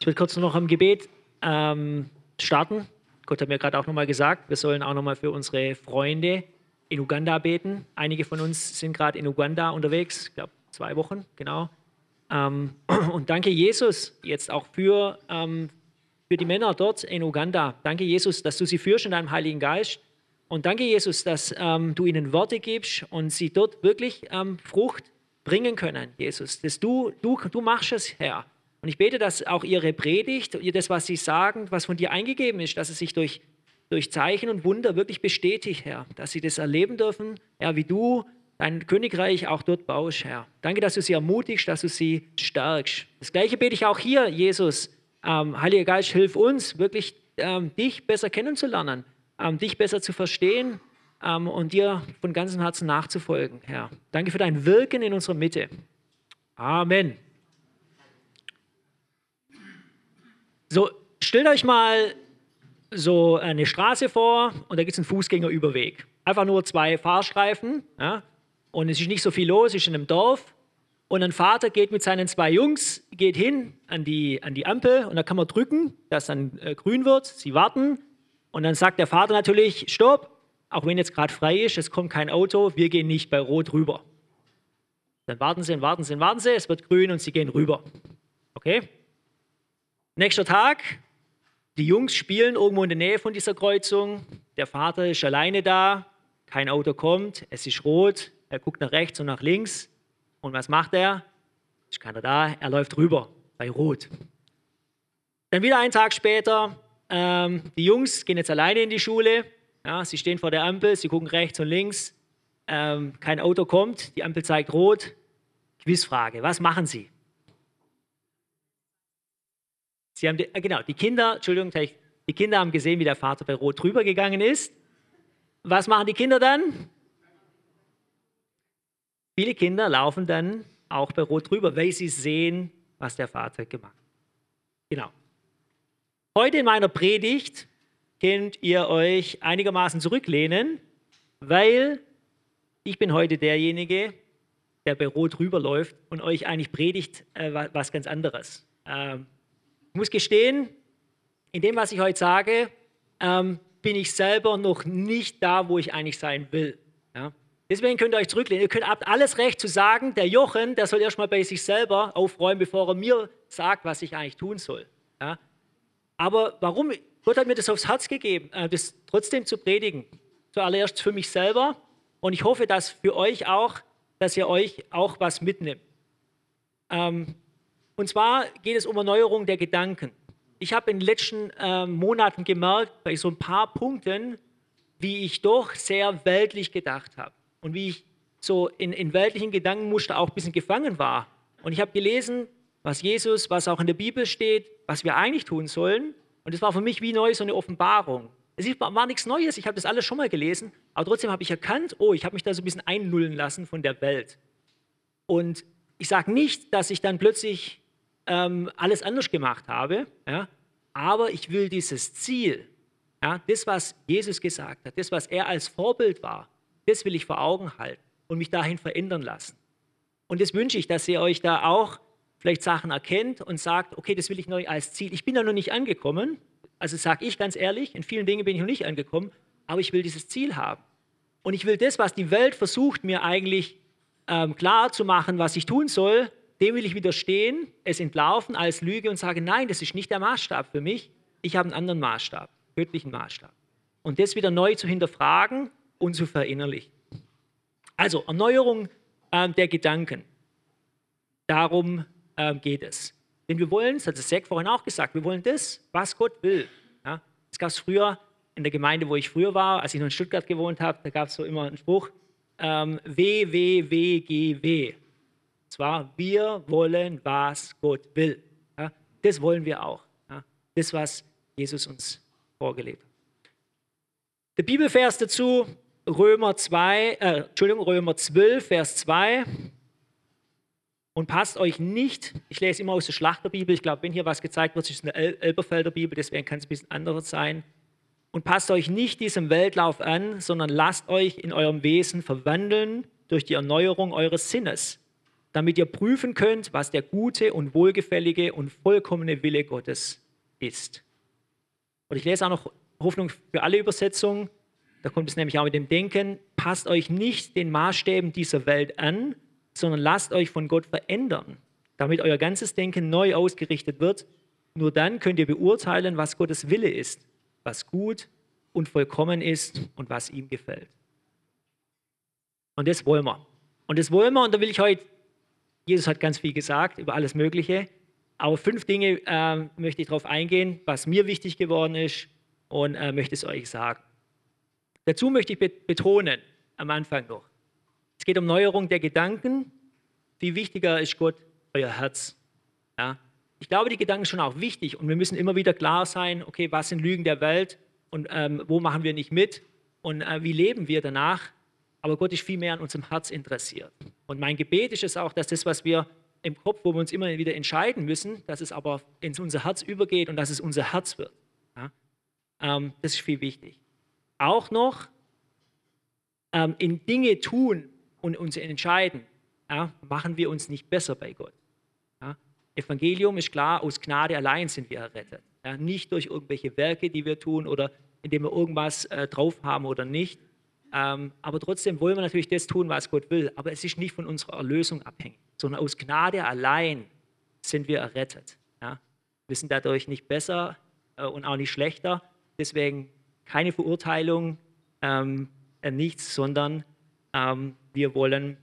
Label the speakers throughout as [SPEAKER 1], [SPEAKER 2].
[SPEAKER 1] Ich will kurz noch im Gebet ähm, starten. Gott hat mir gerade auch nochmal gesagt, wir sollen auch nochmal für unsere Freunde in Uganda beten. Einige von uns sind gerade in Uganda unterwegs, ich glaube zwei Wochen, genau. Ähm, und danke Jesus jetzt auch für, ähm, für die Männer dort in Uganda. Danke Jesus, dass du sie führst in deinem Heiligen Geist. Und danke Jesus, dass ähm, du ihnen Worte gibst und sie dort wirklich ähm, Frucht bringen können, Jesus. Dass du, du, du machst es, Herr. Und ich bete, dass auch ihre Predigt, das, was sie sagen, was von dir eingegeben ist, dass es sich durch, durch Zeichen und Wunder wirklich bestätigt, Herr. Dass sie das erleben dürfen, Herr, wie du dein Königreich auch dort baust, Herr. Danke, dass du sie ermutigst, dass du sie stärkst. Das Gleiche bete ich auch hier, Jesus. Ähm, Heiliger Geist, hilf uns, wirklich ähm, dich besser kennenzulernen ähm, dich besser zu verstehen ähm, und dir von ganzem Herzen nachzufolgen, Herr. Danke für dein Wirken in unserer Mitte. Amen. So, stellt euch mal so eine Straße vor und da gibt es einen Fußgängerüberweg. Einfach nur zwei Fahrstreifen ja, und es ist nicht so viel los, es ist in einem Dorf. Und ein Vater geht mit seinen zwei Jungs, geht hin an die, an die Ampel und da kann man drücken, dass dann äh, grün wird. Sie warten und dann sagt der Vater natürlich, stopp, auch wenn jetzt gerade frei ist, es kommt kein Auto, wir gehen nicht bei Rot rüber. Dann warten sie und warten sie und warten sie, es wird grün und sie gehen rüber. Okay? Nächster Tag, die Jungs spielen irgendwo in der Nähe von dieser Kreuzung, der Vater ist alleine da, kein Auto kommt, es ist rot, er guckt nach rechts und nach links und was macht er? Ist keiner da, er läuft rüber bei Rot. Dann wieder einen Tag später, ähm, die Jungs gehen jetzt alleine in die Schule. Ja, sie stehen vor der Ampel, sie gucken rechts und links. Ähm, kein Auto kommt, die Ampel zeigt rot. Quizfrage, was machen sie? Sie haben die, äh, genau, die Kinder, Entschuldigung, die Kinder haben gesehen, wie der Vater bei Rot drüber gegangen ist. Was machen die Kinder dann? Viele Kinder laufen dann auch bei Rot drüber, weil sie sehen, was der Vater gemacht hat. Genau. Heute in meiner Predigt könnt ihr euch einigermaßen zurücklehnen, weil ich bin heute derjenige, der bei Rot rüberläuft und euch eigentlich predigt äh, was ganz anderes. Ähm, muss gestehen, in dem, was ich heute sage, ähm, bin ich selber noch nicht da, wo ich eigentlich sein will. Ja? Deswegen könnt ihr euch zurücklehnen. Ihr könnt habt alles recht zu sagen, der Jochen, der soll erstmal bei sich selber aufräumen, bevor er mir sagt, was ich eigentlich tun soll. Ja? Aber warum? Gott hat mir das aufs Herz gegeben, äh, das trotzdem zu predigen. Zuallererst für mich selber und ich hoffe, dass für euch auch, dass ihr euch auch was mitnimmt. Ähm, und zwar geht es um Erneuerung der Gedanken. Ich habe in den letzten ähm, Monaten gemerkt, bei so ein paar Punkten, wie ich doch sehr weltlich gedacht habe und wie ich so in, in weltlichen Gedankenmuster auch ein bisschen gefangen war. Und ich habe gelesen, was Jesus, was auch in der Bibel steht, was wir eigentlich tun sollen. Und es war für mich wie neu so eine Offenbarung. Es war nichts Neues, ich habe das alles schon mal gelesen, aber trotzdem habe ich erkannt, oh, ich habe mich da so ein bisschen einnullen lassen von der Welt. Und ich sage nicht, dass ich dann plötzlich ähm, alles anders gemacht habe, ja, aber ich will dieses Ziel, ja, das, was Jesus gesagt hat, das, was er als Vorbild war, das will ich vor Augen halten und mich dahin verändern lassen. Und das wünsche ich, dass ihr euch da auch vielleicht Sachen erkennt und sagt, okay, das will ich neu als Ziel. Ich bin da noch nicht angekommen, also sage ich ganz ehrlich, in vielen Dingen bin ich noch nicht angekommen, aber ich will dieses Ziel haben. Und ich will das, was die Welt versucht, mir eigentlich ähm, klar zu machen, was ich tun soll, dem will ich widerstehen, es entlarven als Lüge und sagen, nein, das ist nicht der Maßstab für mich, ich habe einen anderen Maßstab, göttlichen Maßstab. Und das wieder neu zu hinterfragen und zu verinnerlichen. Also Erneuerung ähm, der Gedanken. Darum ähm, geht es. Denn wir wollen, das hat Zack vorhin auch gesagt, wir wollen das, was Gott will. Ja? Das gab es früher in der Gemeinde, wo ich früher war, als ich noch in Stuttgart gewohnt habe, da gab es so immer einen Spruch, ähm, W, W, W, G, W. Zwar, wir wollen, was Gott will. Ja? Das wollen wir auch. Ja? Das, was Jesus uns vorgelebt hat. Der Bibelvers dazu, Römer 2, äh, Entschuldigung, Römer 12, Vers 2. Und passt euch nicht, ich lese immer aus der Schlachterbibel, ich glaube, wenn hier was gezeigt wird, ist es eine Elberfelder Bibel, deswegen kann es ein bisschen anderes sein. Und passt euch nicht diesem Weltlauf an, sondern lasst euch in eurem Wesen verwandeln durch die Erneuerung eures Sinnes, damit ihr prüfen könnt, was der gute und wohlgefällige und vollkommene Wille Gottes ist. Und ich lese auch noch Hoffnung für alle Übersetzungen. Da kommt es nämlich auch mit dem Denken, passt euch nicht den Maßstäben dieser Welt an, sondern lasst euch von Gott verändern, damit euer ganzes Denken neu ausgerichtet wird. Nur dann könnt ihr beurteilen, was Gottes Wille ist, was gut und vollkommen ist und was ihm gefällt. Und das wollen wir. Und das wollen wir, und da will ich heute, Jesus hat ganz viel gesagt über alles Mögliche, aber fünf Dinge äh, möchte ich darauf eingehen, was mir wichtig geworden ist und äh, möchte es euch sagen. Dazu möchte ich betonen, am Anfang noch, es geht um Neuerung der Gedanken. Wie wichtiger ist Gott euer Herz? Ja? Ich glaube, die Gedanken sind schon auch wichtig und wir müssen immer wieder klar sein, okay, was sind Lügen der Welt und ähm, wo machen wir nicht mit und äh, wie leben wir danach. Aber Gott ist viel mehr an unserem Herz interessiert. Und mein Gebet ist es auch, dass das, was wir im Kopf, wo wir uns immer wieder entscheiden müssen, dass es aber in unser Herz übergeht und dass es unser Herz wird. Ja? Ähm, das ist viel wichtig. Auch noch ähm, in Dinge tun und uns entscheiden, ja, machen wir uns nicht besser bei Gott. Ja? Evangelium ist klar, aus Gnade allein sind wir errettet. Nicht durch irgendwelche Werke, die wir tun oder indem wir irgendwas äh, drauf haben oder nicht. Ähm, aber trotzdem wollen wir natürlich das tun, was Gott will. Aber es ist nicht von unserer Erlösung abhängig, sondern aus Gnade allein sind wir errettet. Ja? Wir sind dadurch nicht besser äh, und auch nicht schlechter. Deswegen keine Verurteilung, ähm, äh, nichts, sondern ähm, wir wollen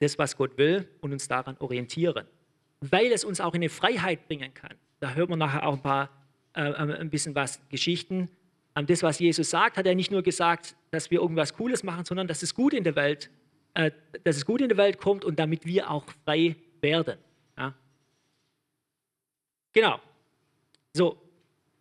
[SPEAKER 1] das, was Gott will und uns daran orientieren, weil es uns auch in eine Freiheit bringen kann. Da hört man nachher auch ein paar, äh, ein bisschen was Geschichten. Ähm, das, was Jesus sagt, hat er nicht nur gesagt, dass wir irgendwas Cooles machen, sondern dass es gut in der Welt, äh, dass es gut in der Welt kommt und damit wir auch frei werden. Ja? Genau. So,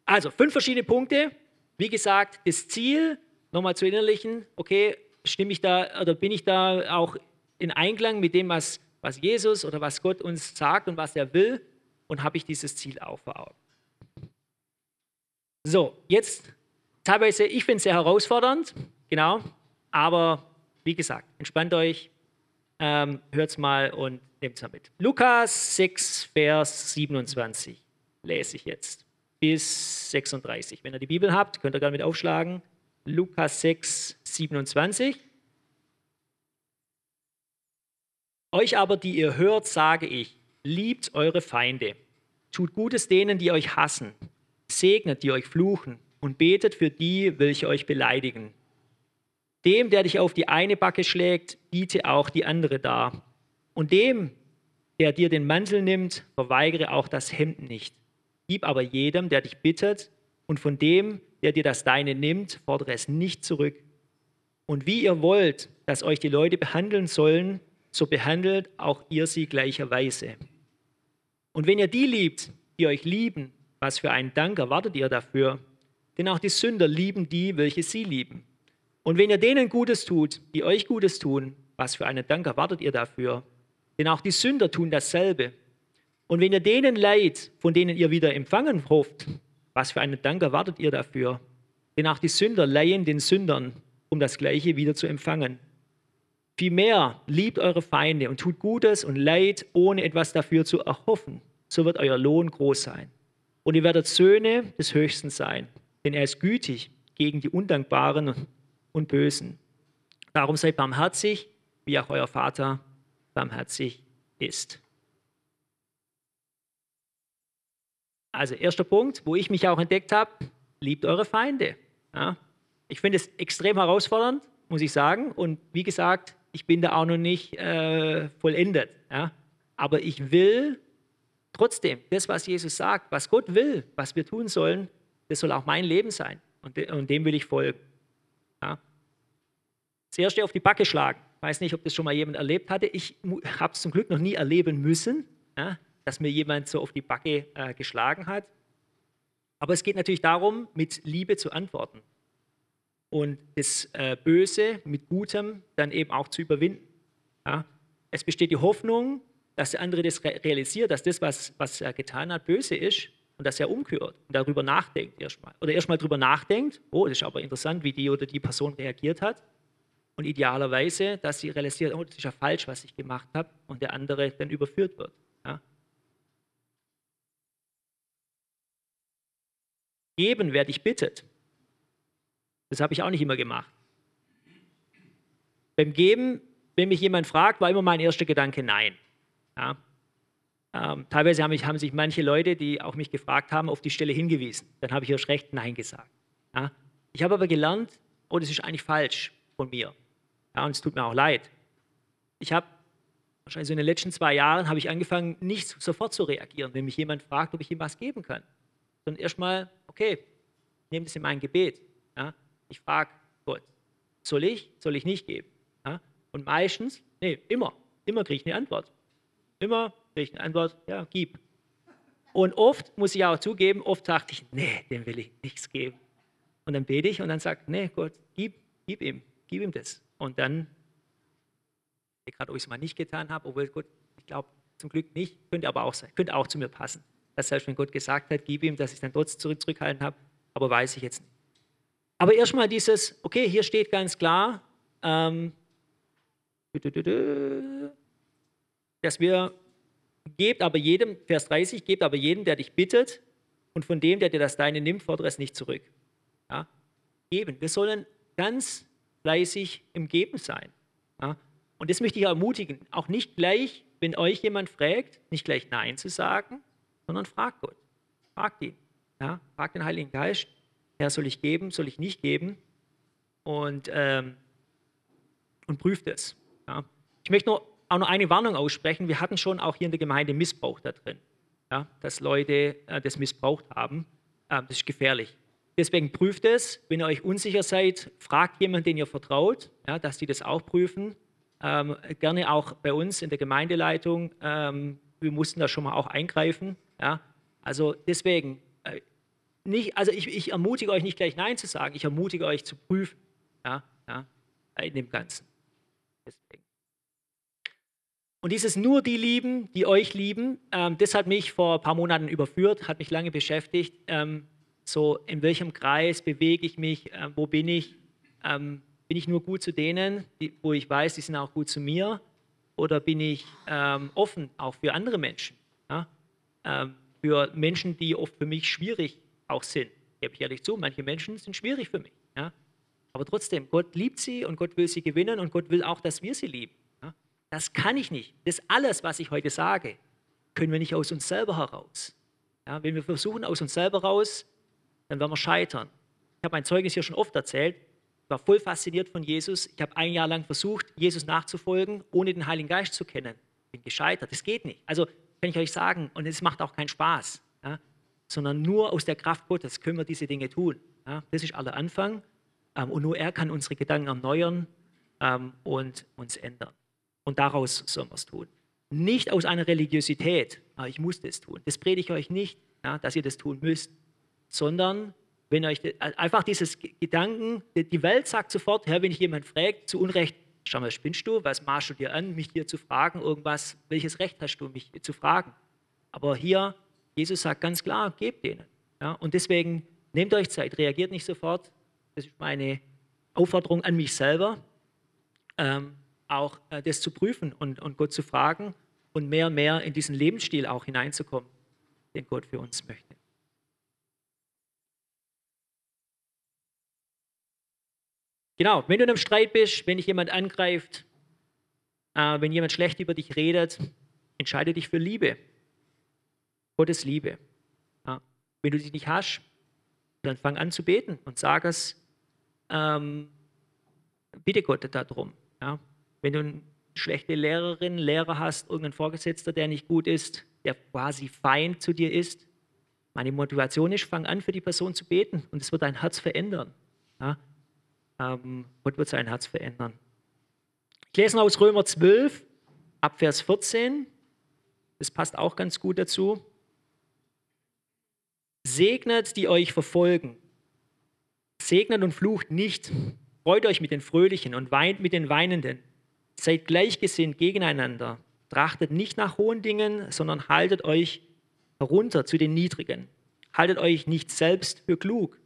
[SPEAKER 1] also fünf verschiedene Punkte. Wie gesagt, das Ziel, nochmal zu innerlichen, okay, stimme ich da oder bin ich da auch in Einklang mit dem, was, was Jesus oder was Gott uns sagt und was er will und habe ich dieses Ziel auch vor Augen. So, jetzt teilweise, ich finde es sehr herausfordernd, genau, aber wie gesagt, entspannt euch, ähm, hört es mal und nehmt es mal mit. Lukas 6, Vers 27 lese ich jetzt bis 36. Wenn ihr die Bibel habt, könnt ihr gerne mit aufschlagen. Lukas 6, 27. Euch aber, die ihr hört, sage ich, liebt eure Feinde, tut Gutes denen, die euch hassen, segnet, die euch fluchen und betet für die, welche euch beleidigen. Dem, der dich auf die eine Backe schlägt, biete auch die andere dar. Und dem, der dir den Mantel nimmt, verweigere auch das Hemd nicht. Gib aber jedem, der dich bittet, und von dem, der dir das Deine nimmt, fordere es nicht zurück. Und wie ihr wollt, dass euch die Leute behandeln sollen, so behandelt auch ihr sie gleicherweise. Und wenn ihr die liebt, die euch lieben, was für einen Dank erwartet ihr dafür? Denn auch die Sünder lieben die, welche sie lieben. Und wenn ihr denen Gutes tut, die euch Gutes tun, was für einen Dank erwartet ihr dafür? Denn auch die Sünder tun dasselbe. Und wenn ihr denen leid, von denen ihr wieder empfangen hofft, was für einen Dank erwartet ihr dafür? Denn auch die Sünder leihen den Sündern, um das Gleiche wieder zu empfangen. Vielmehr liebt eure Feinde und tut Gutes und Leid, ohne etwas dafür zu erhoffen. So wird euer Lohn groß sein. Und ihr werdet Söhne des Höchsten sein, denn er ist gütig gegen die Undankbaren und Bösen. Darum seid barmherzig, wie auch euer Vater barmherzig ist. Also erster Punkt, wo ich mich auch entdeckt habe, liebt eure Feinde. Ja, ich finde es extrem herausfordernd, muss ich sagen. Und wie gesagt, ich bin da auch noch nicht äh, vollendet. Ja? Aber ich will trotzdem das, was Jesus sagt, was Gott will, was wir tun sollen, das soll auch mein Leben sein. Und, und dem will ich folgen. Ja? Das erste auf die Backe schlagen. Ich weiß nicht, ob das schon mal jemand erlebt hatte. Ich habe es zum Glück noch nie erleben müssen, ja? dass mir jemand so auf die Backe äh, geschlagen hat. Aber es geht natürlich darum, mit Liebe zu antworten und das äh, Böse mit Gutem dann eben auch zu überwinden. Ja? Es besteht die Hoffnung, dass der andere das realisiert, dass das, was, was er getan hat, böse ist und dass er umkehrt und darüber nachdenkt erstmal. Oder erstmal darüber nachdenkt, oh, das ist aber interessant, wie die oder die Person reagiert hat. Und idealerweise, dass sie realisiert, oh, das ist ja falsch, was ich gemacht habe, und der andere dann überführt wird. Ja? Geben, wer dich bittet. Das habe ich auch nicht immer gemacht. Beim Geben, wenn mich jemand fragt, war immer mein erster Gedanke Nein. Ja? Ähm, teilweise haben, mich, haben, sich manche Leute, die auch mich gefragt haben, auf die Stelle hingewiesen. Dann habe ich erst recht Nein gesagt. Ja? Ich habe aber gelernt, oh, das ist eigentlich falsch von mir. Ja, und es tut mir auch leid. Ich habe wahrscheinlich so in den letzten zwei Jahren habe ich angefangen, nicht sofort zu reagieren, wenn mich jemand fragt, ob ich ihm was geben kann. Sondern erstmal, okay, nehme das in mein Gebet. Ja? Ich frage Gott, soll ich, soll ich nicht geben? Ja? Und meistens, nee, immer, immer kriege ich eine Antwort. Immer eine Antwort, ja, gib. Und oft, muss ich auch zugeben, oft dachte ich, nee, dem will ich nichts geben. Und dann bete ich und dann sagt, nee, Gott, gib, gib ihm, gib ihm das. Und dann, gerade ob ich es mal nicht getan habe, obwohl Gott, ich glaube zum Glück nicht, könnte aber auch sein, könnte auch zu mir passen. Das heißt, wenn Gott gesagt hat, gib ihm, dass ich dann trotzdem zurück, zurückhalten habe, aber weiß ich jetzt nicht. Aber erstmal dieses, okay, hier steht ganz klar, ähm, dass wir gebt aber jedem, Vers 30, gebt aber jedem, der dich bittet, und von dem, der dir das Deine nimmt, fordere es nicht zurück. Ja? Geben. Wir sollen ganz fleißig im Geben sein. Ja? Und das möchte ich ermutigen, auch nicht gleich, wenn euch jemand fragt, nicht gleich Nein zu sagen, sondern fragt Gott. Fragt ihn. Ja? Fragt den Heiligen Geist, Herr, soll ich geben, soll ich nicht geben? Und, ähm, und prüft es. Ja? Ich möchte nur, auch noch eine Warnung aussprechen. Wir hatten schon auch hier in der Gemeinde Missbrauch da drin, ja? dass Leute äh, das missbraucht haben. Äh, das ist gefährlich. Deswegen prüft es. Wenn ihr euch unsicher seid, fragt jemanden, den ihr vertraut, ja, dass die das auch prüfen. Ähm, gerne auch bei uns in der Gemeindeleitung. Ähm, wir mussten da schon mal auch eingreifen. Ja. Also deswegen, äh, nicht, also ich, ich, ermutige euch nicht gleich Nein zu sagen, ich ermutige euch zu prüfen ja, ja, in dem Ganzen. Deswegen. Und dieses nur die lieben, die euch lieben, ähm, das hat mich vor ein paar Monaten überführt, hat mich lange beschäftigt. Ähm, so, in welchem Kreis bewege ich mich, äh, wo bin ich? Ähm, bin ich nur gut zu denen, die, wo ich weiß, die sind auch gut zu mir? Oder bin ich ähm, offen auch für andere Menschen? Ja? Ähm, für Menschen, die oft für mich schwierig auch sind. Gebe ich ehrlich zu, manche Menschen sind schwierig für mich. Ja? Aber trotzdem, Gott liebt sie und Gott will sie gewinnen und Gott will auch, dass wir sie lieben. Das kann ich nicht. Das alles, was ich heute sage, können wir nicht aus uns selber heraus. Ja? Wenn wir versuchen, aus uns selber heraus dann werden wir scheitern. Ich habe mein Zeugnis hier schon oft erzählt. Ich war voll fasziniert von Jesus. Ich habe ein Jahr lang versucht, Jesus nachzufolgen, ohne den Heiligen Geist zu kennen. Bin gescheitert. Das geht nicht. Also kann ich euch sagen, und es macht auch keinen Spaß, ja, sondern nur aus der Kraft Gottes können wir diese Dinge tun. Ja, das ist aller Anfang. Ähm, und nur er kann unsere Gedanken erneuern ähm, und uns ändern. Und daraus sollen wir es tun. Nicht aus einer Religiosität, ah, ich muss das tun. Das predige ich euch nicht, ja, dass ihr das tun müsst, sondern wenn euch einfach dieses Gedanken, die Welt sagt sofort, Herr, wenn ich jemand fragt, zu Unrecht, schau mal, spinnst du, was machst du dir an, mich hier zu fragen, irgendwas, welches Recht hast du, mich zu fragen? Aber hier, Jesus sagt ganz klar, gebt denen. Ja, und deswegen nehmt euch Zeit, reagiert nicht sofort. Das ist meine Aufforderung an mich selber, ähm, auch äh, das zu prüfen und, und Gott zu fragen und mehr und mehr in diesen Lebensstil auch hineinzukommen, den Gott für uns möchte. Genau, wenn du in einem Streit bist, wenn dich jemand angreift, äh, wenn jemand schlecht über dich redet, entscheide dich für Liebe. Gottes Liebe. Ja. Wenn du sie nicht hast, dann fang an zu beten und sag es, ähm, bitte Gott darum. Ja. Wenn du eine schlechte Lehrerin, Lehrer hast, irgendeinen Vorgesetzter, der nicht gut ist, der quasi Feind zu dir ist, meine Motivation ist, fang an für die Person zu beten und es wird dein Herz verändern. Ja. Ähm, Gott wird sein Herz verändern. Ich lese aus Römer 12, ab Vers 14. Das passt auch ganz gut dazu. Segnet, die euch verfolgen. Segnet und flucht nicht. Freut euch mit den Fröhlichen und weint mit den Weinenden. Seid gleichgesinnt gegeneinander. Trachtet nicht nach hohen Dingen, sondern haltet euch herunter zu den Niedrigen. Haltet euch nicht selbst für klug,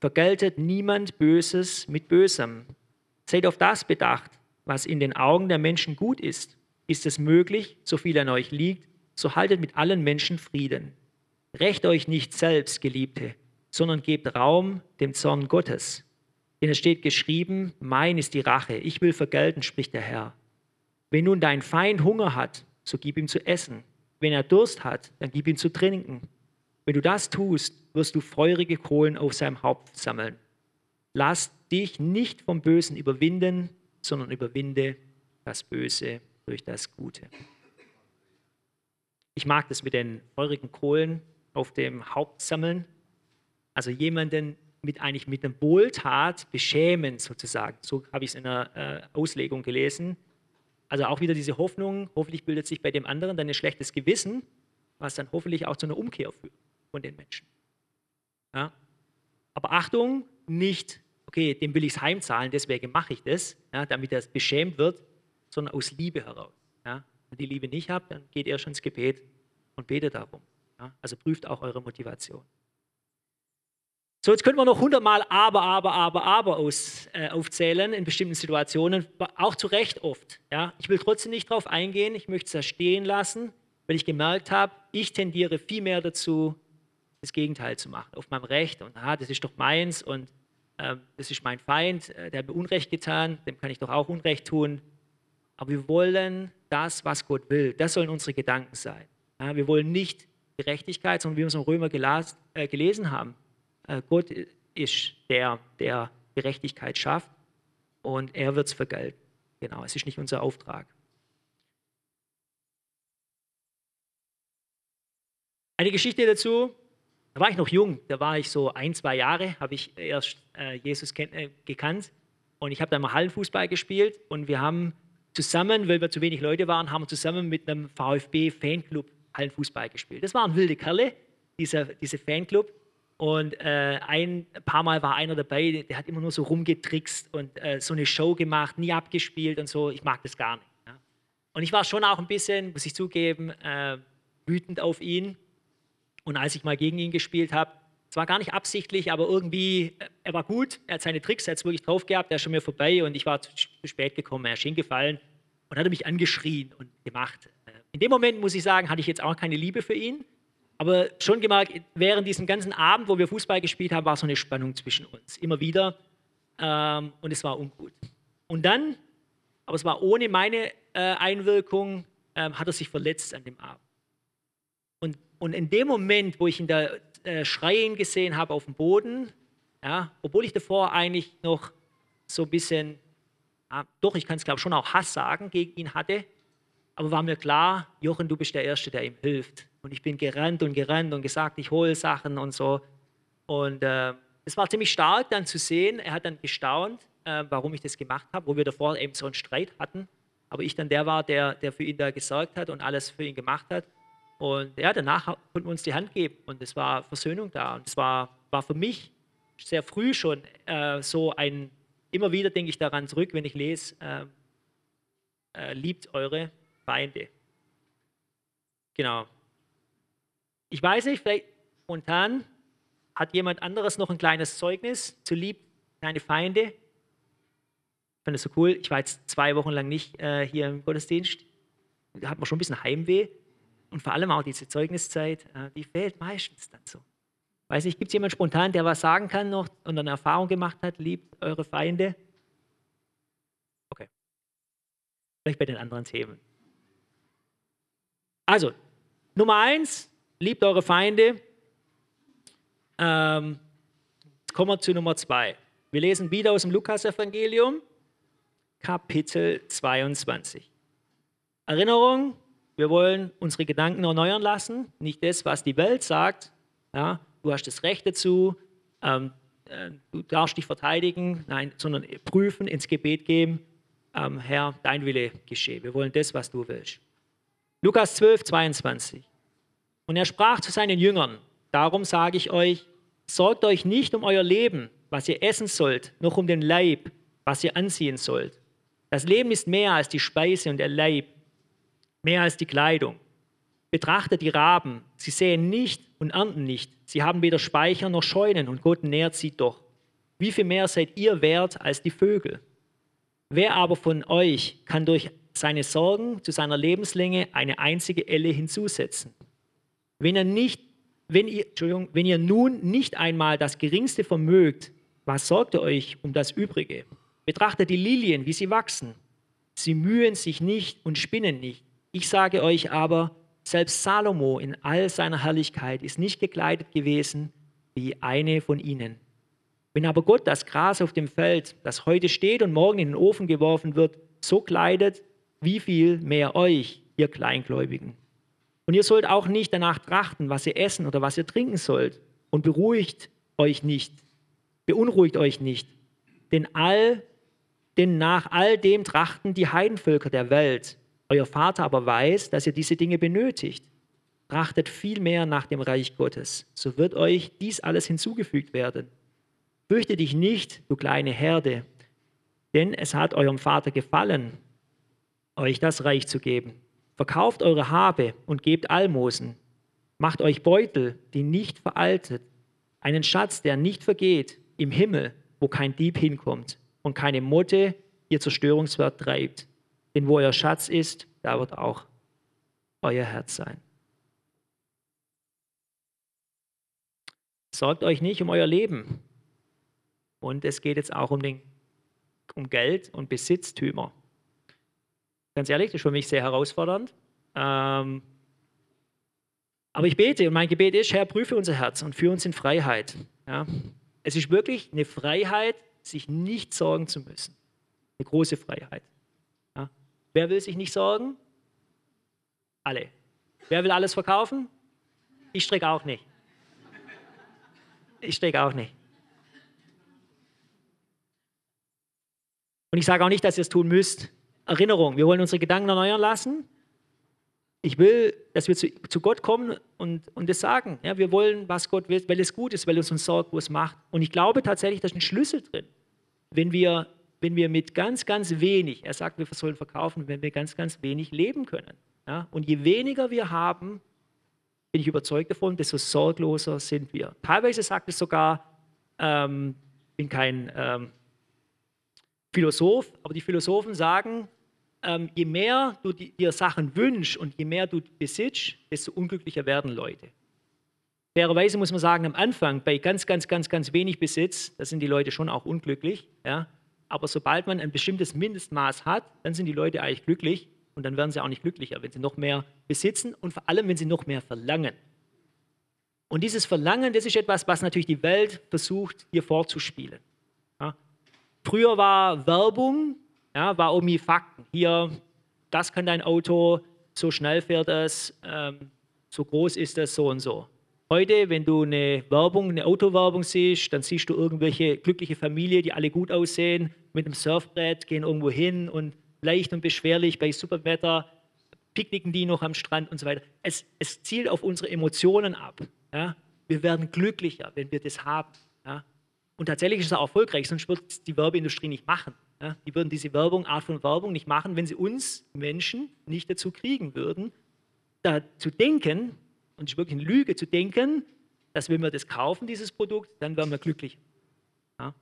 [SPEAKER 1] Vergeltet niemand Böses mit Bösem. Seid auf das bedacht, was in den Augen der Menschen gut ist. Ist es möglich, so viel an euch liegt, so haltet mit allen Menschen Frieden. Recht euch nicht selbst, Geliebte, sondern gebt Raum dem Zorn Gottes. Denn es steht geschrieben, mein ist die Rache, ich will vergelten, spricht der Herr. Wenn nun dein Feind Hunger hat, so gib ihm zu essen. Wenn er Durst hat, dann gib ihm zu trinken. Wenn du das tust, wirst du feurige Kohlen auf seinem Haupt sammeln. Lass dich nicht vom Bösen überwinden, sondern überwinde das Böse durch das Gute. Ich mag das mit den feurigen Kohlen auf dem Haupt sammeln. Also jemanden mit eigentlich mit einer Wohltat beschämen sozusagen. So habe ich es in der äh, Auslegung gelesen. Also auch wieder diese Hoffnung, hoffentlich bildet sich bei dem anderen dann ein schlechtes Gewissen, was dann hoffentlich auch zu einer Umkehr führt von den Menschen. Ja? Aber Achtung, nicht, okay, dem will ich es heimzahlen, deswegen mache ich das, ja, damit er beschämt wird, sondern aus Liebe heraus. Ja? Wenn ihr die Liebe nicht habt, dann geht ihr schon ins Gebet und betet darum. Also prüft auch eure Motivation. So, jetzt können wir noch hundertmal aber, aber, aber, aber aus, äh, aufzählen in bestimmten Situationen, auch zu Recht oft. Ja? Ich will trotzdem nicht darauf eingehen, ich möchte es da stehen lassen, weil ich gemerkt habe, ich tendiere viel mehr dazu, das Gegenteil zu machen, auf meinem Recht und ah, das ist doch meins und äh, das ist mein Feind, äh, der hat mir Unrecht getan, dem kann ich doch auch Unrecht tun. Aber wir wollen das, was Gott will. Das sollen unsere Gedanken sein. Ja? Wir wollen nicht Gerechtigkeit, sondern wie wir es im Römer äh, gelesen haben Gott ist der, der Gerechtigkeit schafft und er wird es vergelten. Genau, es ist nicht unser Auftrag. Eine Geschichte dazu, da war ich noch jung, da war ich so ein, zwei Jahre, habe ich erst äh, Jesus äh, gekannt und ich habe dann mal Hallenfußball gespielt und wir haben zusammen, weil wir zu wenig Leute waren, haben wir zusammen mit einem VfB-Fanclub Hallenfußball gespielt. Das waren wilde Kerle, dieser, dieser Fanclub und äh, ein paar Mal war einer dabei, der hat immer nur so rumgetrickst und äh, so eine Show gemacht, nie abgespielt und so. Ich mag das gar nicht. Ja. Und ich war schon auch ein bisschen, muss ich zugeben, äh, wütend auf ihn. Und als ich mal gegen ihn gespielt habe, es war gar nicht absichtlich, aber irgendwie, äh, er war gut, er hat seine Tricks, er hat es wirklich drauf gehabt, er ist schon mir vorbei und ich war zu, zu spät gekommen, er ist hingefallen und hat mich angeschrien und gemacht. Äh, in dem Moment, muss ich sagen, hatte ich jetzt auch keine Liebe für ihn, aber schon gemerkt, während diesem ganzen Abend, wo wir Fußball gespielt haben, war so eine Spannung zwischen uns. Immer wieder. Ähm, und es war ungut. Und dann, aber es war ohne meine äh, Einwirkung, ähm, hat er sich verletzt an dem Abend. Und, und in dem Moment, wo ich ihn da äh, schreien gesehen habe auf dem Boden, ja, obwohl ich davor eigentlich noch so ein bisschen, ja, doch, ich kann es glaube schon auch Hass sagen, gegen ihn hatte, aber war mir klar, Jochen, du bist der Erste, der ihm hilft. Und ich bin gerannt und gerannt und gesagt, ich hole Sachen und so. Und äh, es war ziemlich stark dann zu sehen. Er hat dann gestaunt, äh, warum ich das gemacht habe, wo wir davor eben so einen Streit hatten. Aber ich dann der war, der, der für ihn da gesorgt hat und alles für ihn gemacht hat. Und ja, danach konnten wir uns die Hand geben und es war Versöhnung da. Und es war, war für mich sehr früh schon äh, so ein, immer wieder denke ich daran zurück, wenn ich lese, äh, äh, liebt eure Feinde. Genau. Ich weiß nicht, vielleicht spontan hat jemand anderes noch ein kleines Zeugnis zu lieb deine Feinde. Ich fand das so cool. Ich war jetzt zwei Wochen lang nicht äh, hier im Gottesdienst. Da hat man schon ein bisschen Heimweh. Und vor allem auch diese Zeugniszeit, äh, die fehlt meistens dann so. Weiß nicht, gibt es jemand spontan, der was sagen kann noch und eine Erfahrung gemacht hat, liebt eure Feinde? Okay. Vielleicht bei den anderen Themen. Also, Nummer eins, liebt eure Feinde. Ähm, kommen wir zu Nummer zwei. Wir lesen wieder aus dem Lukas-Evangelium, Kapitel 22. Erinnerung, wir wollen unsere Gedanken erneuern lassen, nicht das, was die Welt sagt. Ja, du hast das Recht dazu, ähm, äh, du darfst dich verteidigen, nein, sondern prüfen, ins Gebet geben, ähm, Herr, dein Wille geschehe. Wir wollen das, was du willst. Lukas 12, 22. Und er sprach zu seinen Jüngern, darum sage ich euch, sorgt euch nicht um euer Leben, was ihr essen sollt, noch um den Leib, was ihr anziehen sollt. Das Leben ist mehr als die Speise und der Leib, mehr als die Kleidung. Betrachtet die Raben, sie säen nicht und ernten nicht, sie haben weder Speicher noch Scheunen und Gott nährt sie doch. Wie viel mehr seid ihr wert als die Vögel? Wer aber von euch kann durch seine Sorgen zu seiner Lebenslänge eine einzige Elle hinzusetzen? Wenn ihr, nicht, wenn ihr, Entschuldigung, wenn ihr nun nicht einmal das Geringste vermögt, was sorgt ihr euch um das Übrige? Betrachtet die Lilien, wie sie wachsen. Sie mühen sich nicht und spinnen nicht. Ich sage euch aber, selbst Salomo in all seiner Herrlichkeit ist nicht gekleidet gewesen wie eine von ihnen. Wenn aber Gott das Gras auf dem Feld, das heute steht und morgen in den Ofen geworfen wird, so kleidet, wie viel mehr euch, ihr Kleingläubigen. Und ihr sollt auch nicht danach trachten, was ihr essen oder was ihr trinken sollt. Und beruhigt euch nicht, beunruhigt euch nicht, denn all denn nach all dem trachten die Heidenvölker der Welt. Euer Vater aber weiß, dass ihr diese Dinge benötigt. Trachtet vielmehr nach dem Reich Gottes, so wird euch dies alles hinzugefügt werden. Fürchte dich nicht, du kleine Herde, denn es hat eurem Vater gefallen, euch das Reich zu geben. Verkauft eure Habe und gebt Almosen. Macht euch Beutel, die nicht veraltet, einen Schatz, der nicht vergeht, im Himmel, wo kein Dieb hinkommt und keine Motte ihr Zerstörungswert treibt. Denn wo euer Schatz ist, da wird auch euer Herz sein. Sorgt euch nicht um euer Leben. Und es geht jetzt auch um, den, um Geld und Besitztümer. Ganz ehrlich, das ist für mich sehr herausfordernd. Ähm, aber ich bete und mein Gebet ist, Herr, prüfe unser Herz und führe uns in Freiheit. Ja? Es ist wirklich eine Freiheit, sich nicht sorgen zu müssen. Eine große Freiheit. Ja. Wer will sich nicht sorgen? Alle. Wer will alles verkaufen? Ich strecke auch nicht. Ich strecke auch nicht. Und ich sage auch nicht, dass ihr es tun müsst. Erinnerung, wir wollen unsere Gedanken erneuern lassen. Ich will, dass wir zu, zu Gott kommen und, und das sagen. Ja, wir wollen, was Gott will, weil es gut ist, weil es uns sorgt, wo es macht. Und ich glaube tatsächlich, da ist ein Schlüssel drin wenn wir, wenn wir mit ganz, ganz wenig, er sagt, wir sollen verkaufen, wenn wir ganz, ganz wenig leben können. Ja? Und je weniger wir haben, bin ich überzeugt davon, desto sorgloser sind wir. Teilweise sagt es sogar, ähm, bin kein ähm, Philosoph, aber die Philosophen sagen, ähm, je mehr du dir Sachen wünschst und je mehr du besitzt, desto unglücklicher werden Leute. Fairerweise muss man sagen, am Anfang bei ganz, ganz, ganz, ganz wenig Besitz, da sind die Leute schon auch unglücklich. Ja? Aber sobald man ein bestimmtes Mindestmaß hat, dann sind die Leute eigentlich glücklich und dann werden sie auch nicht glücklicher, wenn sie noch mehr besitzen und vor allem, wenn sie noch mehr verlangen. Und dieses Verlangen, das ist etwas, was natürlich die Welt versucht, hier vorzuspielen. Ja? Früher war Werbung, ja, war irgendwie Fakten. Hier, das kann dein Auto, so schnell fährt es, ähm, so groß ist es, so und so. Heute, wenn du eine Werbung, eine Autowerbung siehst, dann siehst du irgendwelche glückliche Familie, die alle gut aussehen, mit einem Surfbrett, gehen irgendwo hin und leicht und beschwerlich bei Superwetter picknicken die noch am Strand und so weiter. Es, es zielt auf unsere Emotionen ab. Ja? Wir werden glücklicher, wenn wir das haben. Ja? Und tatsächlich ist es auch erfolgreich, sonst würde es die Werbeindustrie nicht machen. Ja? Die würden diese Werbung, Art von Werbung nicht machen, wenn sie uns Menschen nicht dazu kriegen würden, da zu denken, und es ist wirklich eine Lüge zu denken, dass wenn wir das kaufen, dieses Produkt, dann werden wir glücklich. Ja.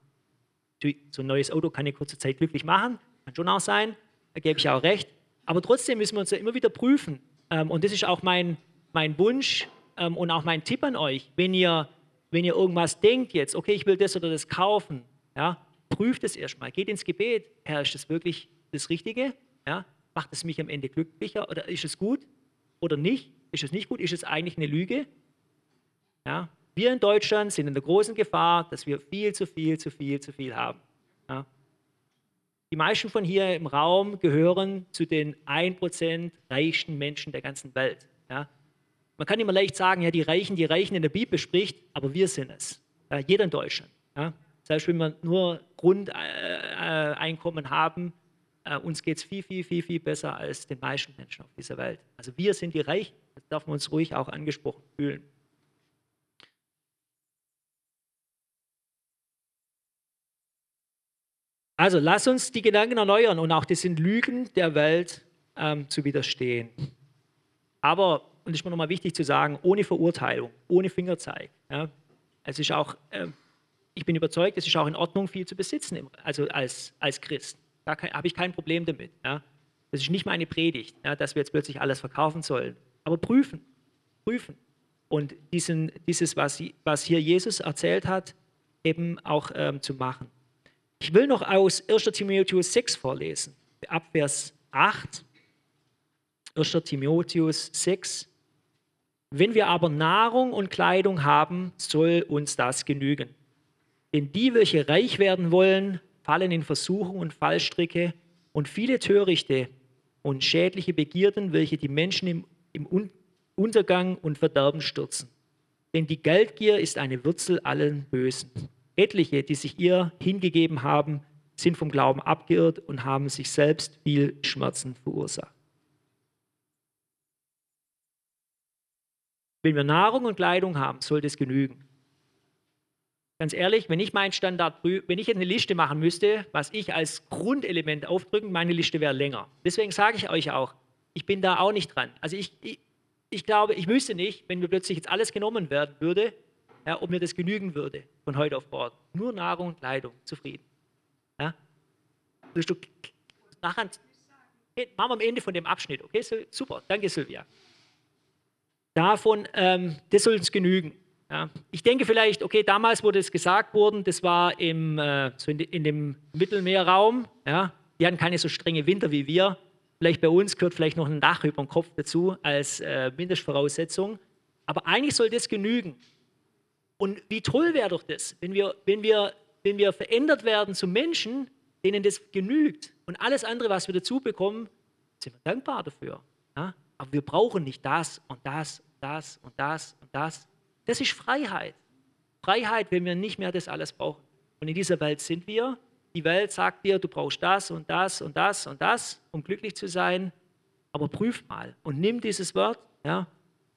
[SPEAKER 1] So ein neues Auto kann eine kurze Zeit glücklich machen, kann schon auch sein, da gebe ich auch recht. Aber trotzdem müssen wir uns ja immer wieder prüfen. Ähm, und das ist auch mein, mein Wunsch ähm, und auch mein Tipp an euch. Wenn ihr, wenn ihr irgendwas denkt jetzt, okay, ich will das oder das kaufen, ja, prüft es erstmal, geht ins Gebet. Herr, ist das wirklich das Richtige? Ja, macht es mich am Ende glücklicher oder ist es gut oder nicht? Ist es nicht gut? Ist es eigentlich eine Lüge? Ja? Wir in Deutschland sind in der großen Gefahr, dass wir viel zu viel, zu viel, zu viel haben. Ja? Die meisten von hier im Raum gehören zu den 1% reichsten Menschen der ganzen Welt. Ja? Man kann immer leicht sagen, ja, die Reichen, die Reichen in der Bibel spricht, aber wir sind es. Ja, jeder in Deutschland. Ja? Selbst wenn wir nur Grundeinkommen haben, äh, uns geht es viel, viel, viel, viel besser als den meisten Menschen auf dieser Welt. Also wir sind die Reichen. Das darf man uns ruhig auch angesprochen fühlen. Also lass uns die Gedanken erneuern und auch diesen Lügen der Welt ähm, zu widerstehen. Aber, und das ist mir nochmal wichtig zu sagen, ohne Verurteilung, ohne Fingerzeig. Ja. Es ist auch, äh, ich bin überzeugt, es ist auch in Ordnung, viel zu besitzen, also als, als Christ. da habe ich kein Problem damit. Ja. Das ist nicht meine Predigt, ja, dass wir jetzt plötzlich alles verkaufen sollen. Aber prüfen, prüfen. Und diesen, dieses, was, was hier Jesus erzählt hat, eben auch ähm, zu machen. Ich will noch aus 1 Timotheus 6 vorlesen, ab Vers 8. 1 Timotheus 6. Wenn wir aber Nahrung und Kleidung haben, soll uns das genügen. Denn die, welche reich werden wollen, fallen in Versuchung und Fallstricke und viele törichte und schädliche Begierden, welche die Menschen im, im Untergang und Verderben stürzen. Denn die Geldgier ist eine Wurzel allen Bösen. Etliche, die sich ihr hingegeben haben, sind vom Glauben abgeirrt und haben sich selbst viel Schmerzen verursacht. Wenn wir Nahrung und Kleidung haben, sollte es genügen. Ganz ehrlich, wenn ich meinen Standard, wenn ich eine Liste machen müsste, was ich als Grundelement aufdrücken, meine Liste wäre länger. Deswegen sage ich euch auch, ich bin da auch nicht dran. Also ich, ich, ich glaube, ich wüsste nicht, wenn mir plötzlich jetzt alles genommen werden würde, ja, ob mir das genügen würde von heute auf morgen. Nur Nahrung und Kleidung, zufrieden. Ja? Willst du nachher, machen wir am Ende von dem Abschnitt, okay? Super, danke Sylvia. Davon, ähm, das soll uns genügen. Ja. Ich denke vielleicht, okay, damals wurde es gesagt worden, das war im, äh, so in, in, dem Mittelmeerraum, ja, die hatten keine so strenge Winter wie wir. Vielleicht bei uns gehört vielleicht noch ein Dach über dem Kopf dazu als äh, Mindestvoraussetzung. Aber eigentlich soll das genügen. Und wie toll wäre doch das, wenn wir, wenn, wir, wenn wir verändert werden zu Menschen, denen das genügt. Und alles andere, was wir dazu bekommen, sind wir dankbar dafür. Ja? Aber wir brauchen nicht das und das und das und das und das. Das ist Freiheit. Freiheit, wenn wir nicht mehr das alles brauchen. Und in dieser Welt sind wir. Die Welt sagt dir, du brauchst das und das und das und das, um glücklich zu sein. Aber prüf mal und nimm dieses Wort. Ja,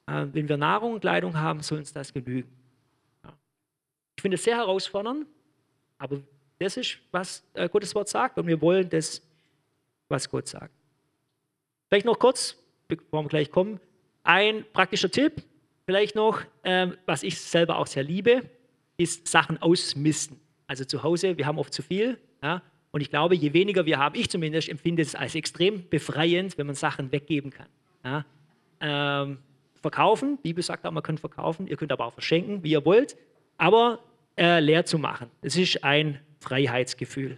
[SPEAKER 1] äh, wenn wir Nahrung und Kleidung haben, soll uns das genügen. Ja. Ich finde es sehr herausfordernd, aber das ist, was äh, Gottes Wort sagt und wir wollen das, was Gott sagt. Vielleicht noch kurz, bevor wir gleich kommen, ein praktischer Tipp. Vielleicht noch, ähm, was ich selber auch sehr liebe, ist Sachen ausmisten. Also zu Hause, wir haben oft zu viel. Ja? Und ich glaube, je weniger wir haben, ich zumindest empfinde es als extrem befreiend, wenn man Sachen weggeben kann. Ja? Ähm, verkaufen, die Bibel sagt auch, man kann verkaufen, ihr könnt aber auch verschenken, wie ihr wollt, aber äh, leer zu machen. Das ist ein Freiheitsgefühl.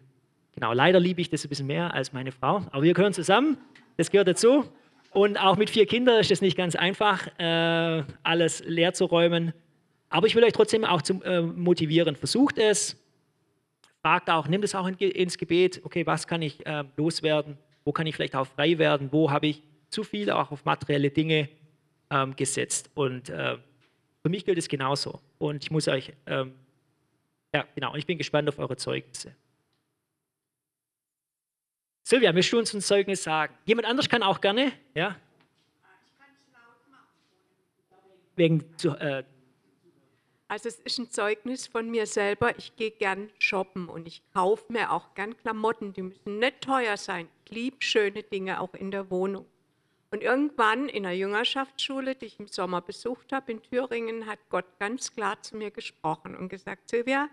[SPEAKER 1] Genau, leider liebe ich das ein bisschen mehr als meine Frau, aber wir gehören zusammen, das gehört dazu. Und auch mit vier Kindern ist es nicht ganz einfach, äh, alles leer zu räumen. Aber ich will euch trotzdem auch zum, äh, motivieren. Versucht es, fragt auch, nimmt es auch in, ins Gebet. Okay, was kann ich äh, loswerden? Wo kann ich vielleicht auch frei werden? Wo habe ich zu viel auch auf materielle Dinge ähm, gesetzt? Und äh, für mich gilt es genauso. Und ich muss euch, ähm, ja, genau, ich bin gespannt auf eure Zeugnisse. Silvia, willst du uns ein Zeugnis sagen? Jemand anders kann auch gerne, ja? Wegen,
[SPEAKER 2] äh, also es ist ein Zeugnis von mir selber. Ich gehe gern shoppen und ich kaufe mir auch gern Klamotten. Die müssen nicht teuer sein. Ich liebe schöne Dinge auch in der Wohnung. Und irgendwann in der Jüngerschaftsschule, die ich im Sommer besucht habe in Thüringen, hat Gott ganz klar zu mir gesprochen und gesagt, Silvia,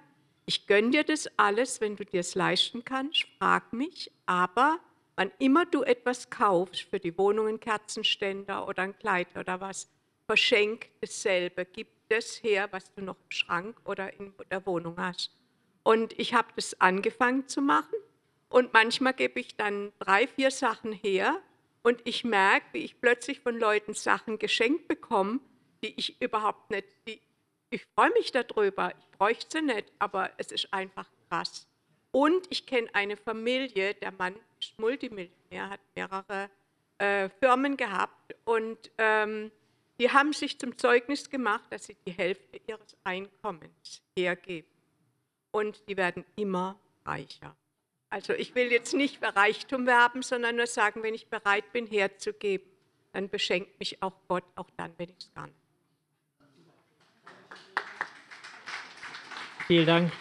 [SPEAKER 2] ich gönne dir das alles, wenn du dir es leisten kannst, frag mich, aber wann immer du etwas kaufst für die Wohnung, einen Kerzenständer oder ein Kleid oder was, verschenk dasselbe, gib das her, was du noch im Schrank oder in der Wohnung hast. Und ich habe das angefangen zu machen. Und manchmal gebe ich dann drei, vier Sachen her. Und ich merke, wie ich plötzlich von Leuten Sachen geschenkt bekomme, die ich überhaupt nicht, die ich freue mich darüber, ich bräuchte sie nicht, aber es ist einfach krass. Und ich kenne eine Familie, der Mann ist Multimillionär, hat mehrere äh, Firmen gehabt und ähm, die haben sich zum Zeugnis gemacht, dass sie die Hälfte ihres Einkommens hergeben. Und die werden immer reicher. Also ich will jetzt nicht für Reichtum werben, sondern nur sagen, wenn ich bereit bin, herzugeben, dann beschenkt mich auch Gott, auch dann, wenn ich es gar nicht
[SPEAKER 1] Vielen Dank.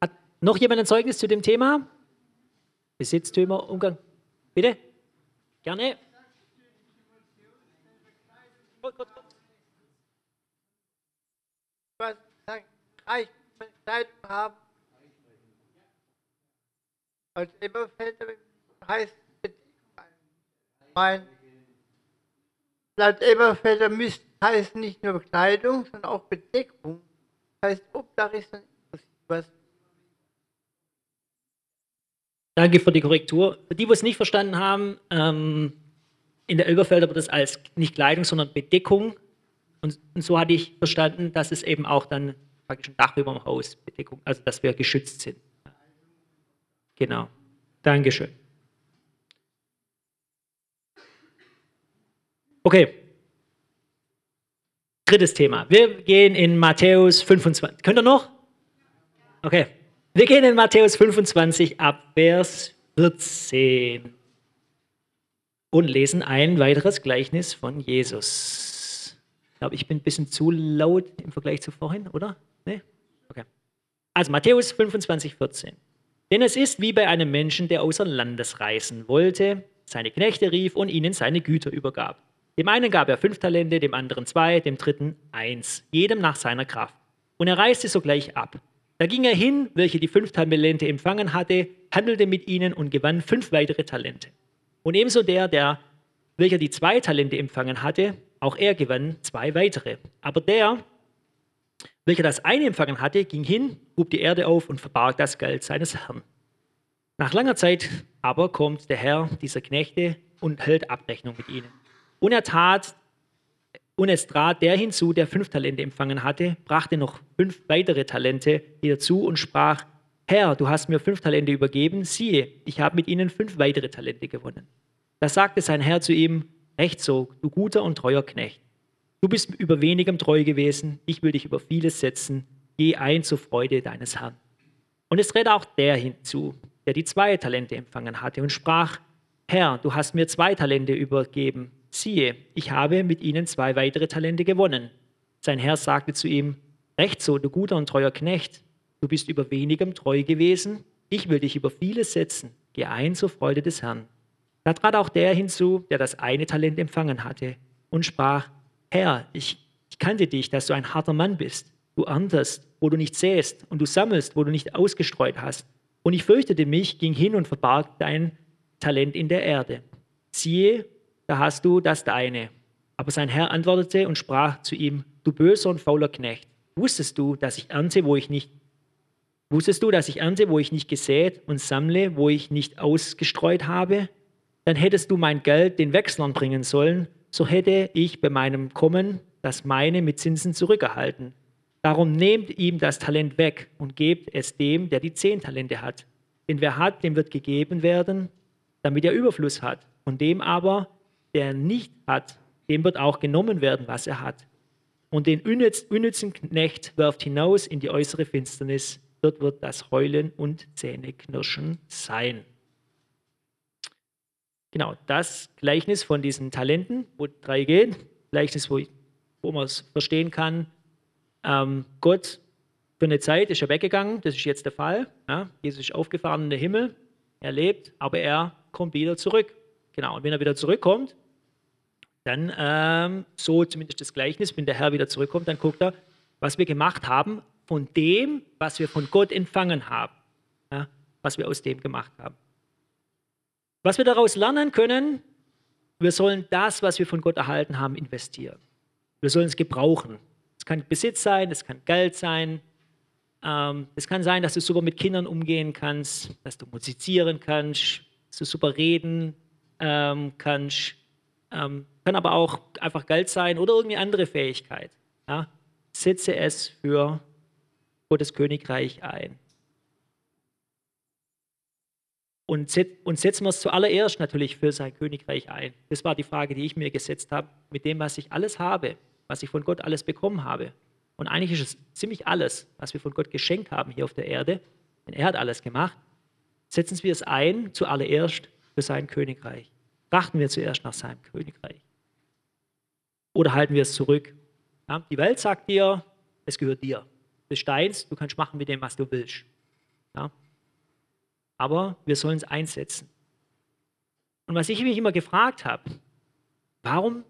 [SPEAKER 1] Hat noch jemand ein Zeugnis zu dem Thema? Besitztümer, Umgang. Bitte? Gerne.
[SPEAKER 3] Was reich Kleidung haben, Als Eberfelder heißt mein Laut Eberfelder müsste heißt nicht nur Kleidung, sondern auch Bedeckung. Das heißt, Obdach ist dann was.
[SPEAKER 1] Danke für die Korrektur. Für die, die es nicht verstanden haben, ähm, in der Elberfelder wird es als nicht Kleidung, sondern Bedeckung. Und, und, so hatte ich verstanden, dass es eben auch dann praktisch ein Dach über dem Haus, Bedeckung, also dass wir geschützt sind. Genau. Dankeschön. Okay. Drittes Thema. Wir gehen in Matthäus 25. Könnt ihr noch? Okay. Wir gehen in Matthäus 25 ab Vers 14 und lesen ein weiteres Gleichnis von Jesus. Ich glaube, ich bin ein bisschen zu laut im Vergleich zu vorhin, oder? Nee? Okay. Also Matthäus 25, 14. Denn es ist wie bei einem Menschen, der außer Landes reisen wollte, seine Knechte rief und ihnen seine Güter übergab. Dem einen gab er fünf Talente, dem anderen zwei, dem dritten eins, jedem nach seiner Kraft. Und er reiste sogleich ab. Da ging er hin, welche die fünf Talente empfangen hatte, handelte mit ihnen und gewann fünf weitere Talente. Und ebenso der, der, welcher die zwei Talente empfangen hatte, auch er gewann zwei weitere. Aber der, welcher das eine empfangen hatte, ging hin, hob die Erde auf und verbarg das Geld seines Herrn. Nach langer Zeit aber kommt der Herr dieser Knechte und hält Abrechnung mit ihnen. Und er tat, und es trat der hinzu, der fünf Talente empfangen hatte, brachte noch fünf weitere Talente hierzu und sprach, Herr, du hast mir fünf Talente übergeben, siehe, ich habe mit ihnen fünf weitere Talente gewonnen. Da sagte sein Herr zu ihm, Recht so, du guter und treuer Knecht. Du bist über wenigem treu gewesen, ich will dich über vieles setzen, geh ein zur Freude deines Herrn. Und es trat auch der hinzu, der die zwei Talente empfangen hatte und sprach, Herr, du hast mir zwei Talente übergeben, siehe, ich habe mit ihnen zwei weitere Talente gewonnen. Sein Herr sagte zu ihm, Recht so, du guter und treuer Knecht, du bist über wenigem treu gewesen, ich will dich über vieles setzen, geh ein zur Freude des Herrn. Da trat auch der hinzu, der das eine Talent empfangen hatte, und sprach, Herr, ich, ich kannte dich, dass du ein harter Mann bist. Du erntest, wo du nicht säst, und du sammelst, wo du nicht ausgestreut hast. Und ich fürchtete mich, ging hin und verbarg dein Talent in der Erde. Siehe, da hast du das deine. Aber sein Herr antwortete und sprach zu ihm, du böser und fauler Knecht, wusstest du, dass ich ernte, wo ich nicht Wusstest du, dass ich ernte, wo ich nicht gesät und sammle, wo ich nicht ausgestreut habe? Dann hättest du mein Geld den Wechslern bringen sollen, so hätte ich bei meinem Kommen das meine mit Zinsen zurückerhalten. Darum nehmt ihm das Talent weg und gebt es dem, der die zehn Talente hat. Denn wer hat, dem wird gegeben werden, damit er Überfluss hat. Von dem aber, der nicht hat, dem wird auch genommen werden, was er hat. Und den unnützen Knecht werft hinaus in die äußere Finsternis. Dort wird das Heulen und Zähneknirschen sein. Genau, das Gleichnis von diesen Talenten, wo drei gehen, Gleichnis, wo, wo man es verstehen kann. Ähm, Gott für eine Zeit ist er weggegangen, das ist jetzt der Fall. Ja, Jesus ist aufgefahren in den Himmel, er lebt, aber er kommt wieder zurück. Genau, und wenn er wieder zurückkommt, dann, ähm, so zumindest das Gleichnis, wenn der Herr wieder zurückkommt, dann guckt er, was wir gemacht haben von dem, was wir von Gott empfangen haben, ja, was wir aus dem gemacht haben. Was wir daraus lernen können, wir sollen das, was wir von Gott erhalten haben, investieren. Wir sollen es gebrauchen. Es kann Besitz sein, es kann Geld sein. Ähm, es kann sein, dass du super mit Kindern umgehen kannst, dass du musizieren kannst, dass du super reden ähm, kannst. Ähm, kann aber auch einfach Geld sein oder irgendwie andere Fähigkeit. Ja? Setze es für Gottes Königreich ein. Und, und setzen wir es zuallererst natürlich für sein Königreich ein. Das war die Frage, die ich mir gesetzt habe, mit dem, was ich alles habe, was ich von Gott alles bekommen habe. Und eigentlich ist es ziemlich alles, was wir von Gott geschenkt haben hier auf der Erde, denn er hat alles gemacht. Setzen wir es ein zuallererst für sein Königreich. Trachten wir zuerst nach seinem Königreich. Oder halten wir es zurück? Ja, die Welt sagt dir, es gehört dir. Du bist deins, du kannst machen mit dem, was du willst. Ja, aber wir sollen es einsetzen. Und was ich mich immer gefragt habe, warum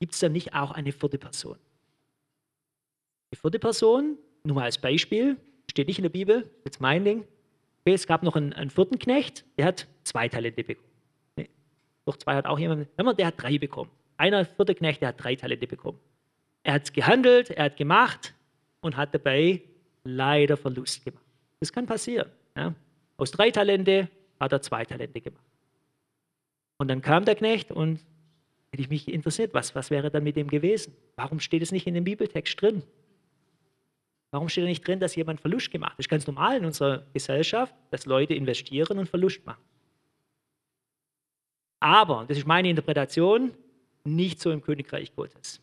[SPEAKER 1] gibt es da nicht auch eine vierte Person? Die vierte Person, nur mal als Beispiel, steht nicht in der Bibel, jetzt mein Ding, Okay, es gab noch einen, einen, vierten Knecht, der hat zwei Talente bekommen. Nee, doch zwei hat auch jemand, der hat drei bekommen. Einer vierte Knecht, der hat drei Talente bekommen. Er hat gehandelt, er hat gemacht und hat dabei leider Verlust gemacht. Das kann passieren. Ja. Aus drei Talente hat er zwei Talente gemacht. Und dann kam der Knecht und hätte ich mich interessiert, was, was wäre dann mit dem gewesen? Warum steht es nicht in dem Bibeltext drin? Warum steht da nicht drin, dass jemand Verlust gemacht hat? Das ist ganz normal in unserer Gesellschaft, dass Leute investieren und Verlust machen. Aber, das ist meine Interpretation, nicht so im Königreich Gottes.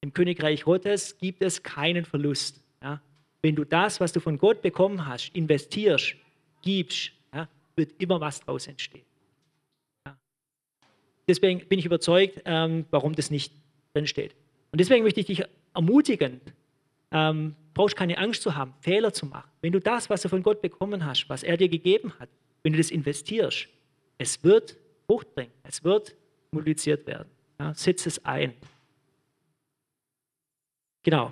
[SPEAKER 1] Im Königreich Gottes gibt es keinen Verlust. Ja? Wenn du das, was du von Gott bekommen hast, investierst, gibst, ja, wird immer was daraus entstehen. Ja? Deswegen bin ich überzeugt, ähm, warum das nicht drin steht. Und deswegen möchte ich dich ermutigen, ähm, brauchst keine Angst zu haben, Fehler zu machen. Wenn du das, was du von Gott bekommen hast, was er dir gegeben hat, wenn du das investierst, es wird Frucht bringen, es wird multipliziert werden. Ja, setz es ein. Genau.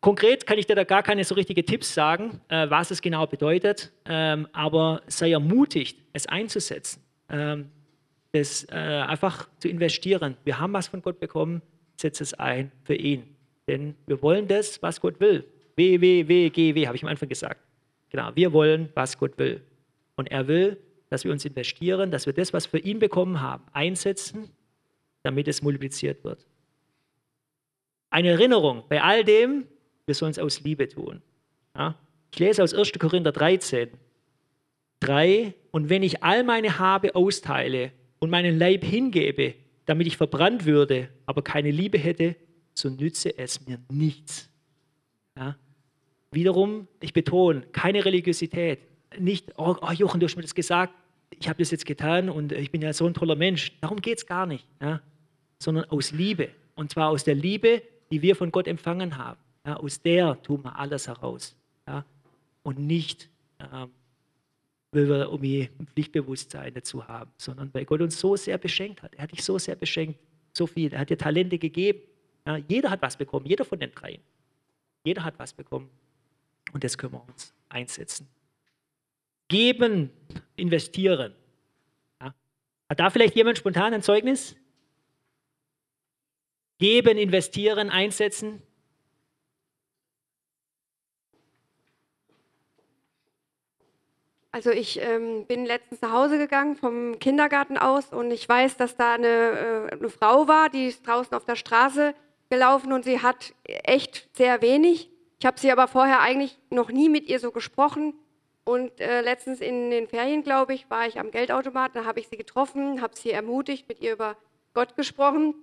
[SPEAKER 1] Konkret kann ich dir da gar keine so richtige Tipps sagen, äh, was es genau bedeutet, ähm, aber sei ermutigt, es einzusetzen, ähm, das äh, einfach zu investieren. Wir haben was von Gott bekommen, setz es ein für ihn. Denn wir wollen das, was Gott will. W, W, W, G, W, habe ich am Anfang gesagt. Genau, wir wollen, was Gott will. Und er will, dass wir uns investieren, dass wir das, was wir ihn bekommen haben, einsetzen, damit es multipliziert wird. Eine Erinnerung bei all dem, wir sollen es aus Liebe tun. Ja? Ich lese aus 1. Korinther 13, 3, und wenn ich all meine Habe austeile und meinen Leib hingebe, damit ich verbrannt würde, aber keine Liebe hätte, so nütze es mir nichts. Ja? Wiederum, ich betone, keine Religiosität. Nicht, oh, oh Jochen, du hast mir das gesagt, ich habe das jetzt getan und ich bin ja so ein toller Mensch. Darum geht es gar nicht. Ja? Sondern aus Liebe. Und zwar aus der Liebe, die wir von Gott empfangen haben. Ja? Aus der tun wir alles heraus. Ja? Und nicht, ähm, weil wir irgendwie ein Pflichtbewusstsein dazu haben, sondern weil Gott uns so sehr beschenkt hat. Er hat dich so sehr beschenkt, so viel. Er hat dir Talente gegeben. Ja, jeder hat was bekommen, jeder von den dreien. Jeder hat was bekommen. Und das können wir uns einsetzen. Geben, investieren. Ja. Hat da vielleicht jemand spontan ein Zeugnis? Geben, investieren, einsetzen.
[SPEAKER 4] Also ich ähm, bin letztens nach Hause gegangen vom Kindergarten aus und ich weiß, dass da eine, äh, eine Frau war, die ist draußen auf der Straße gelaufen und sie hat echt sehr wenig. Ich habe sie aber vorher eigentlich noch nie mit ihr so gesprochen. Und äh, letztens in den Ferien, glaube ich, war ich am Geldautomaten, da habe ich sie getroffen, habe sie ermutigt, mit ihr über Gott gesprochen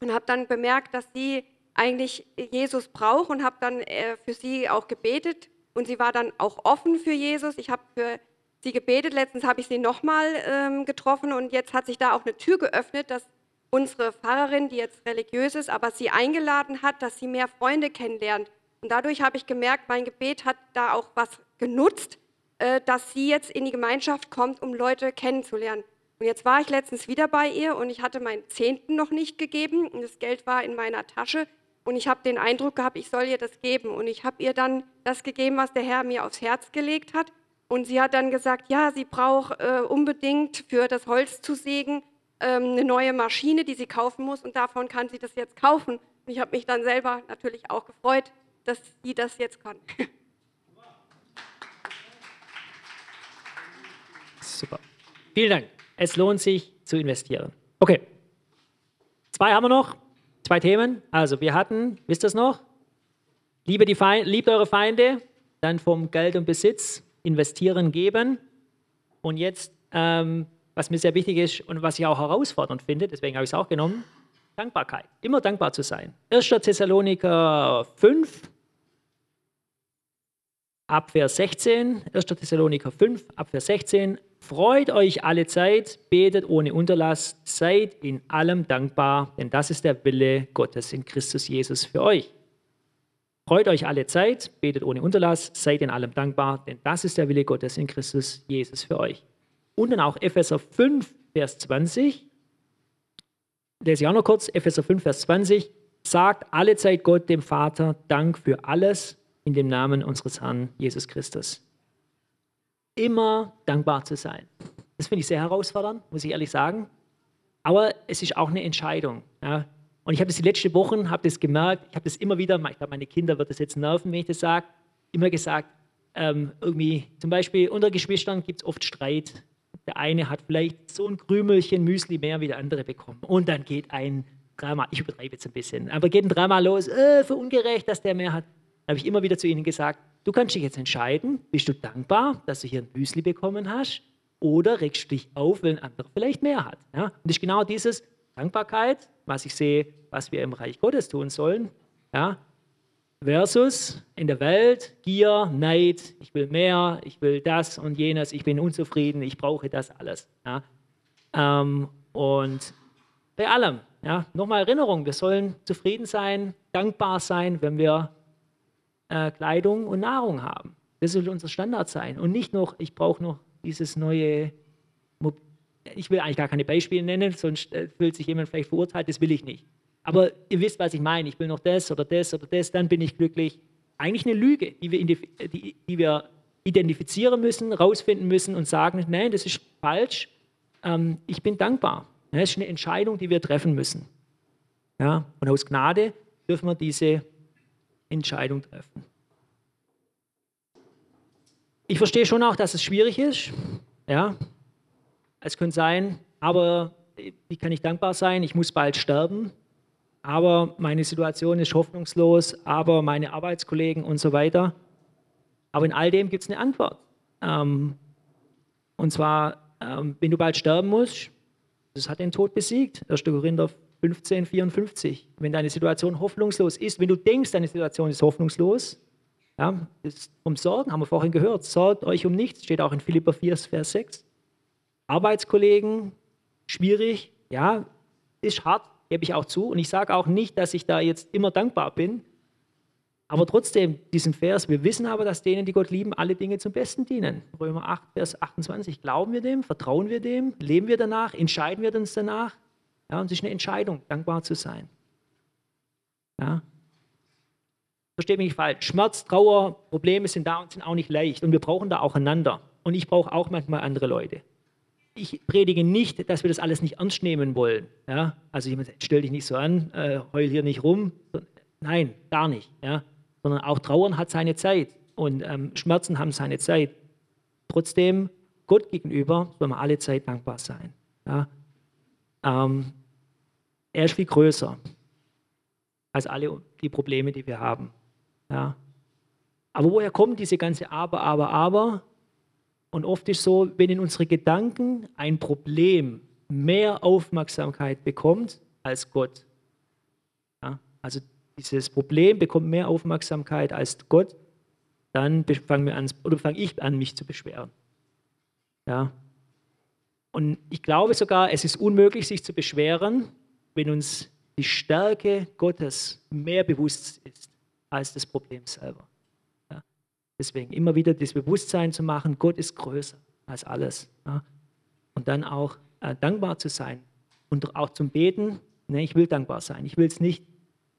[SPEAKER 4] und habe dann bemerkt, dass sie eigentlich Jesus braucht und habe dann äh, für sie auch gebetet. Und sie war dann auch offen für Jesus. Ich habe für sie gebetet. Letztens habe ich sie nochmal ähm, getroffen und jetzt hat sich da auch eine Tür geöffnet, dass unsere Pfarrerin, die jetzt religiös ist, aber sie eingeladen hat, dass sie mehr Freunde kennenlernt. Und dadurch habe ich gemerkt, mein Gebet hat da auch was genutzt, dass sie jetzt in die Gemeinschaft kommt, um Leute kennenzulernen. Und jetzt war ich letztens wieder bei ihr und ich hatte meinen Zehnten noch nicht gegeben und das Geld war in meiner Tasche und ich habe den Eindruck gehabt, ich soll ihr das geben. Und ich habe ihr dann das gegeben, was der Herr mir aufs Herz gelegt hat. Und sie hat dann gesagt, ja, sie braucht äh, unbedingt für das Holz zu sägen ähm, eine neue Maschine, die sie kaufen muss und davon kann sie das jetzt kaufen. Und ich habe mich dann selber natürlich auch gefreut, dass sie das jetzt kann.
[SPEAKER 1] Super. Vielen Dank. Es lohnt sich zu investieren. Okay. Zwei haben wir noch. Zwei Themen. Also wir hatten, wisst ihr es noch? Liebe die Feind, liebt eure Feinde, dann vom Geld und Besitz investieren, geben. Und jetzt ähm, was mir sehr wichtig ist und was ich auch herausfordernd finde, deswegen habe ich es auch genommen, Dankbarkeit. Immer dankbar zu sein. 1. Thessaloniker 5, Abvers 16. 1. Thessaloniker 5, Abvers 16. Freut euch alle Zeit, betet ohne Unterlass, seid in allem dankbar, denn das ist der Wille Gottes in Christus Jesus für euch. Freut euch alle Zeit, betet ohne Unterlass, seid in allem dankbar, denn das ist der Wille Gottes in Christus Jesus für euch. Und dann auch Epheser 5, Vers 20. Lese ich auch noch kurz. Epheser 5, Vers 20. Sagt alle Zeit Gott, dem Vater, Dank für alles in dem Namen unseres Herrn Jesus Christus. Immer dankbar zu sein. Das finde ich sehr herausfordernd, muss ich ehrlich sagen. Aber es ist auch eine Entscheidung. Ja. Und ich habe das die letzten Wochen, habe das gemerkt, ich habe das immer wieder, ich glaube, meine Kinder wird das jetzt nerven, wenn ich das sage, immer gesagt, ähm, irgendwie, zum Beispiel unter Geschwistern gibt es oft Streit. Der eine hat vielleicht so ein Krümelchen Müsli mehr wie der andere bekommen. Und dann geht ein Drama, ich übertreibe jetzt ein bisschen, aber geht ein Drama los, äh, für ungerecht, dass der mehr hat. Habe ich immer wieder zu ihnen gesagt, du kannst dich jetzt entscheiden, bist du dankbar, dass du hier ein Müsli bekommen hast oder regst du dich auf, wenn ein anderer vielleicht mehr hat. Ja? Und das ist genau dieses Dankbarkeit, was ich sehe, was wir im Reich Gottes tun sollen, ja? versus in der Welt Gier, Neid, ich will mehr, ich will das und jenes, ich bin unzufrieden, ich brauche das alles. Ja? Ähm, und bei allem, ja, nochmal Erinnerung, wir sollen zufrieden sein, dankbar sein, wenn wir äh, Kleidung und Nahrung haben. Das soll unser Standard sein und nicht noch, ich brauche noch dieses neue, ich will eigentlich gar keine Beispiele nennen, sonst äh, fühlt sich jemand vielleicht verurteilt, das will ich nicht. Aber ihr wisst, was ich meine, ich will noch das oder das oder das, dann bin ich glücklich. Eigentlich eine Lüge, die wir, die, die wir identifizieren müssen, rausfinden müssen und sagen, nein, das ist falsch, ähm, ich bin dankbar. Das ist eine Entscheidung, die wir treffen müssen. Ja? Und aus Gnade dürfen wir diese Entscheidung treffen. Ich verstehe schon auch, dass es schwierig ist. Ja, es könnte sein, aber wie kann ich dankbar sein? Ich muss bald sterben, aber meine Situation ist hoffnungslos, aber meine Arbeitskollegen und so weiter. Aber in all dem gibt es eine Antwort. Ähm, und zwar, ähm, wenn du bald sterben musst, das hat den Tod besiegt. 1. Korinther 15, 54. Wenn deine Situation hoffnungslos ist, wenn du denkst, deine Situation ist hoffnungslos, ja, das um Sorgen, haben wir vorhin gehört, sorgt euch um nichts, steht auch in Philippa 4, Vers 6. Arbeitskollegen, schwierig, ja, ist hart, gebe ich auch zu. Und ich sage auch nicht, dass ich da jetzt immer dankbar bin, aber trotzdem, diesen Vers, wir wissen aber, dass denen, die Gott lieben, alle Dinge zum Besten dienen. Römer 8, Vers 28. Glauben wir dem? Vertrauen wir dem? Leben wir danach? Entscheiden wir uns danach? Ja, und es ist eine Entscheidung, dankbar zu sein. Ja. Versteht mich nicht falsch. Schmerz, Trauer, Probleme sind da und sind auch nicht leicht. Und wir brauchen da auch einander. Und ich brauche auch manchmal andere Leute. Ich predige nicht, dass wir das alles nicht ernst nehmen wollen. Ja? Also ich stell dich nicht so an, äh, heul hier nicht rum. Nein, gar nicht. Ja? Sondern auch Trauern hat seine Zeit und ähm, Schmerzen haben seine Zeit. Trotzdem, Gott gegenüber sollen wir alle Zeit dankbar sein. Ja? Ähm, er ist viel größer als alle die Probleme, die wir haben. Ja. Aber woher kommt diese ganze Aber, Aber, Aber? Und oft ist so, wenn in unsere Gedanken ein Problem mehr Aufmerksamkeit bekommt als Gott. Ja, also dieses Problem bekommt mehr Aufmerksamkeit als Gott, dann fangen wir fange ich an, mich zu beschweren. Ja. Und ich glaube sogar, es ist unmöglich, sich zu beschweren, wenn uns die Stärke Gottes mehr bewusst ist als das Problem selber. Ja. Deswegen immer wieder das Bewusstsein zu machen, Gott ist größer als alles. Ja. Und dann auch äh, dankbar zu sein und auch zum Beten. Ne, ich will dankbar sein. Ich will es nicht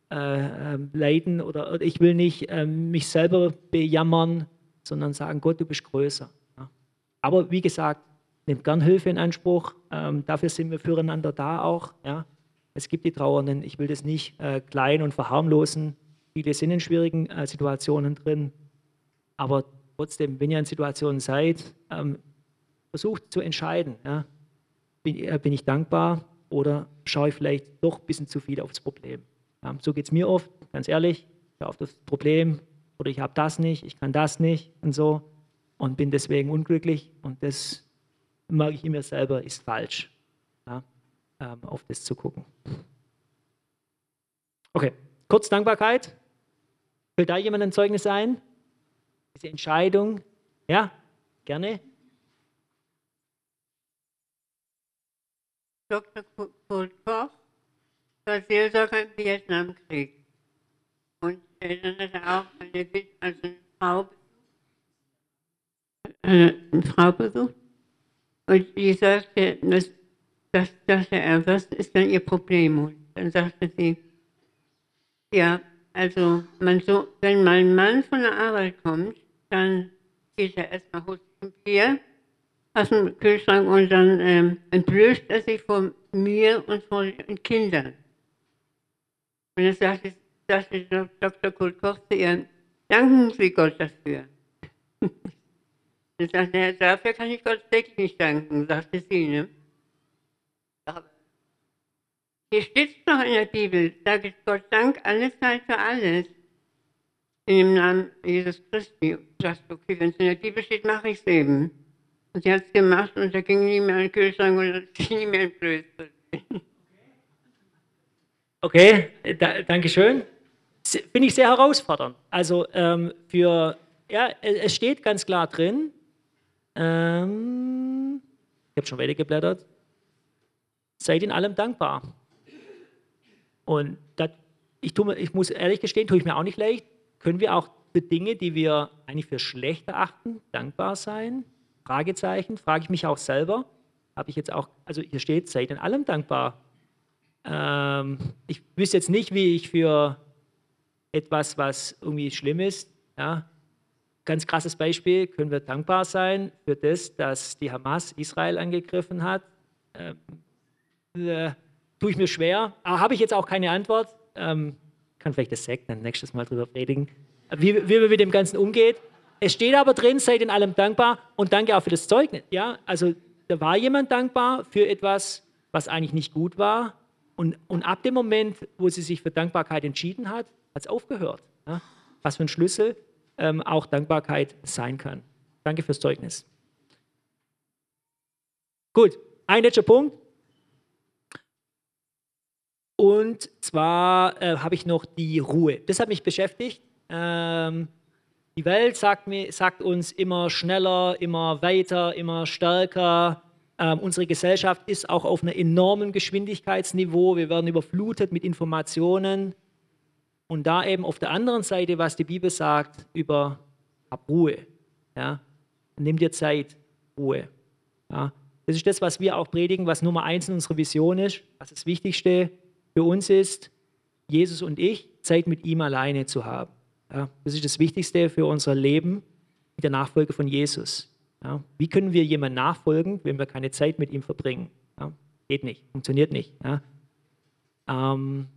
[SPEAKER 1] äh, ähm, leiden oder, ich will nicht äh, mich selber bejammern, sondern sagen, Gott, du bist größer. Ja. Aber wie gesagt, nehmt gern Hilfe in Anspruch. Ähm, dafür sind wir füreinander da auch. Ja. Es gibt die Trauernden. Ich will das nicht äh, klein und verharmlosen. Viele sind in schwierigen äh, Situationen drin. Aber trotzdem, wenn ihr in Situationen seid, ähm, versucht zu entscheiden. Ja. Bin, äh, bin, ich dankbar oder schaue ich vielleicht doch ein bisschen zu viel aufs Problem? Ja, so geht es mir oft, ganz ehrlich. Ich auf das Problem oder ich habe das nicht, ich kann das nicht und so und bin deswegen unglücklich. Und das merke ich in mir selber, ist falsch, ja, ähm, auf das zu gucken. Okay, kurz Dankbarkeit. Will da jemand ein Zeugnis ein? Diese Entscheidung? Ja, gerne.
[SPEAKER 3] Dr. Kulkoff war Seelsorger im Vietnamkrieg. Und dann hat er auch eine, also eine Frau, äh, eine Frau besucht. Und die sagte, das, dachte er, was ist denn ihr Problem? Und dann sagte sie, ja, also so, wenn mein Mann von der Arbeit kommt, dann geht er erstmal Bier aus dem Kühlschrank und dann ähm, entblößt er sich vor mir und vor den Kindern. Und dann sagte, sagte Dr. Kurt Koch zu ihr, danken Sie Gott dafür. dann sagte er, dafür kann ich Gott wirklich nicht danken, sagte sie. Ne? Hier steht es noch in der Bibel, sage Gott Dank alle Zeit für alles. In dem Namen Jesus Christi. Dachte, okay, wenn es in der Bibel steht, mache ich es eben. Und sie hat es gemacht und da ging nie mehr in den Kühlschrank und hat sich nie mehr entblößt.
[SPEAKER 1] Okay, da, danke schön. Finde ich sehr herausfordernd. Also ähm, für, ja, es steht ganz klar drin, ähm, ich habe schon weitergeblättert, seid in allem dankbar. Und das, ich, tue, ich muss ehrlich gestehen, tue ich mir auch nicht leicht, können wir auch für Dinge, die wir eigentlich für schlecht erachten, dankbar sein? Fragezeichen, frage ich mich auch selber. Habe ich jetzt auch, also hier steht, seid in allem dankbar. Ähm, ich wüsste jetzt nicht, wie ich für etwas, was irgendwie schlimm ist, ja, ganz krasses Beispiel, können wir dankbar sein für das, dass die Hamas Israel angegriffen hat. Ähm, äh, tue ich mir schwer, habe ich jetzt auch keine Antwort. Ähm, kann vielleicht das Sekt dann nächstes Mal drüber predigen, wie, wie man mit dem Ganzen umgeht. Es steht aber drin, seid in allem dankbar und danke auch für das Zeugnis. Ja, also da war jemand dankbar für etwas, was eigentlich nicht gut war. Und, und ab dem Moment, wo sie sich für Dankbarkeit entschieden hat, hat es aufgehört. Ja? Was für ein Schlüssel ähm, auch Dankbarkeit sein kann. Danke fürs Zeugnis. Gut, ein letzter Punkt. Und zwar äh, habe ich noch die Ruhe. Das hat mich beschäftigt. Ähm, die Welt sagt, mir, sagt, uns immer schneller, immer weiter, immer stärker. Ähm, unsere Gesellschaft ist auch auf einem enormen Geschwindigkeitsniveau. Wir werden überflutet mit Informationen. Und da eben auf der anderen Seite, was die Bibel sagt über hab Ruhe. Ja? Nimm dir Zeit, Ruhe. Ja? Das ist das, was wir auch predigen, was Nummer eins in unserer Vision ist, was das Wichtigste für uns ist, Jesus und ich, Zeit mit ihm alleine zu haben. Ja, das ist das Wichtigste für unser Leben mit der Nachfolge von Jesus. Ja, wie können wir jemandem nachfolgen, wenn wir keine Zeit mit ihm verbringen? Ja, geht nicht, funktioniert nicht. Ähm,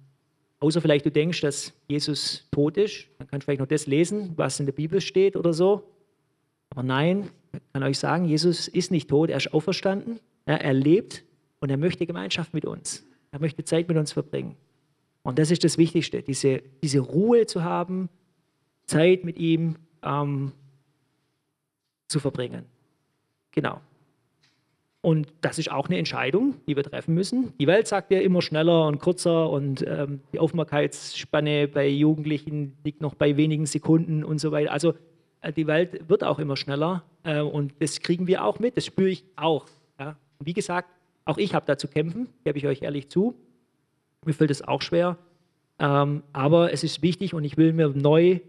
[SPEAKER 1] außer vielleicht du denkst, dass Jesus tot ist, dann kannst du vielleicht noch das lesen, was in der Bibel steht oder so. Aber nein, ich kann euch sagen, Jesus ist nicht tot, er ist auferstanden, er lebt und er möchte Gemeinschaft mit uns. Er möchte Zeit mit uns verbringen. Und das ist das Wichtigste, diese, diese Ruhe zu haben, Zeit mit ihm ähm, zu verbringen. Genau. Und das ist auch eine Entscheidung, die wir treffen müssen. Die Welt sagt ja immer schneller und kürzer und ähm, die Aufmerksamkeitsspanne bei Jugendlichen liegt noch bei wenigen Sekunden und so weiter. Also äh, die Welt wird auch immer schneller äh, und das kriegen wir auch mit, das spüre ich auch. Ja. Wie gesagt, auch ich habe da zu kämpfen, gebe ich euch ehrlich zu. Mir fällt es auch schwer, ähm, aber es ist wichtig und ich will mir neu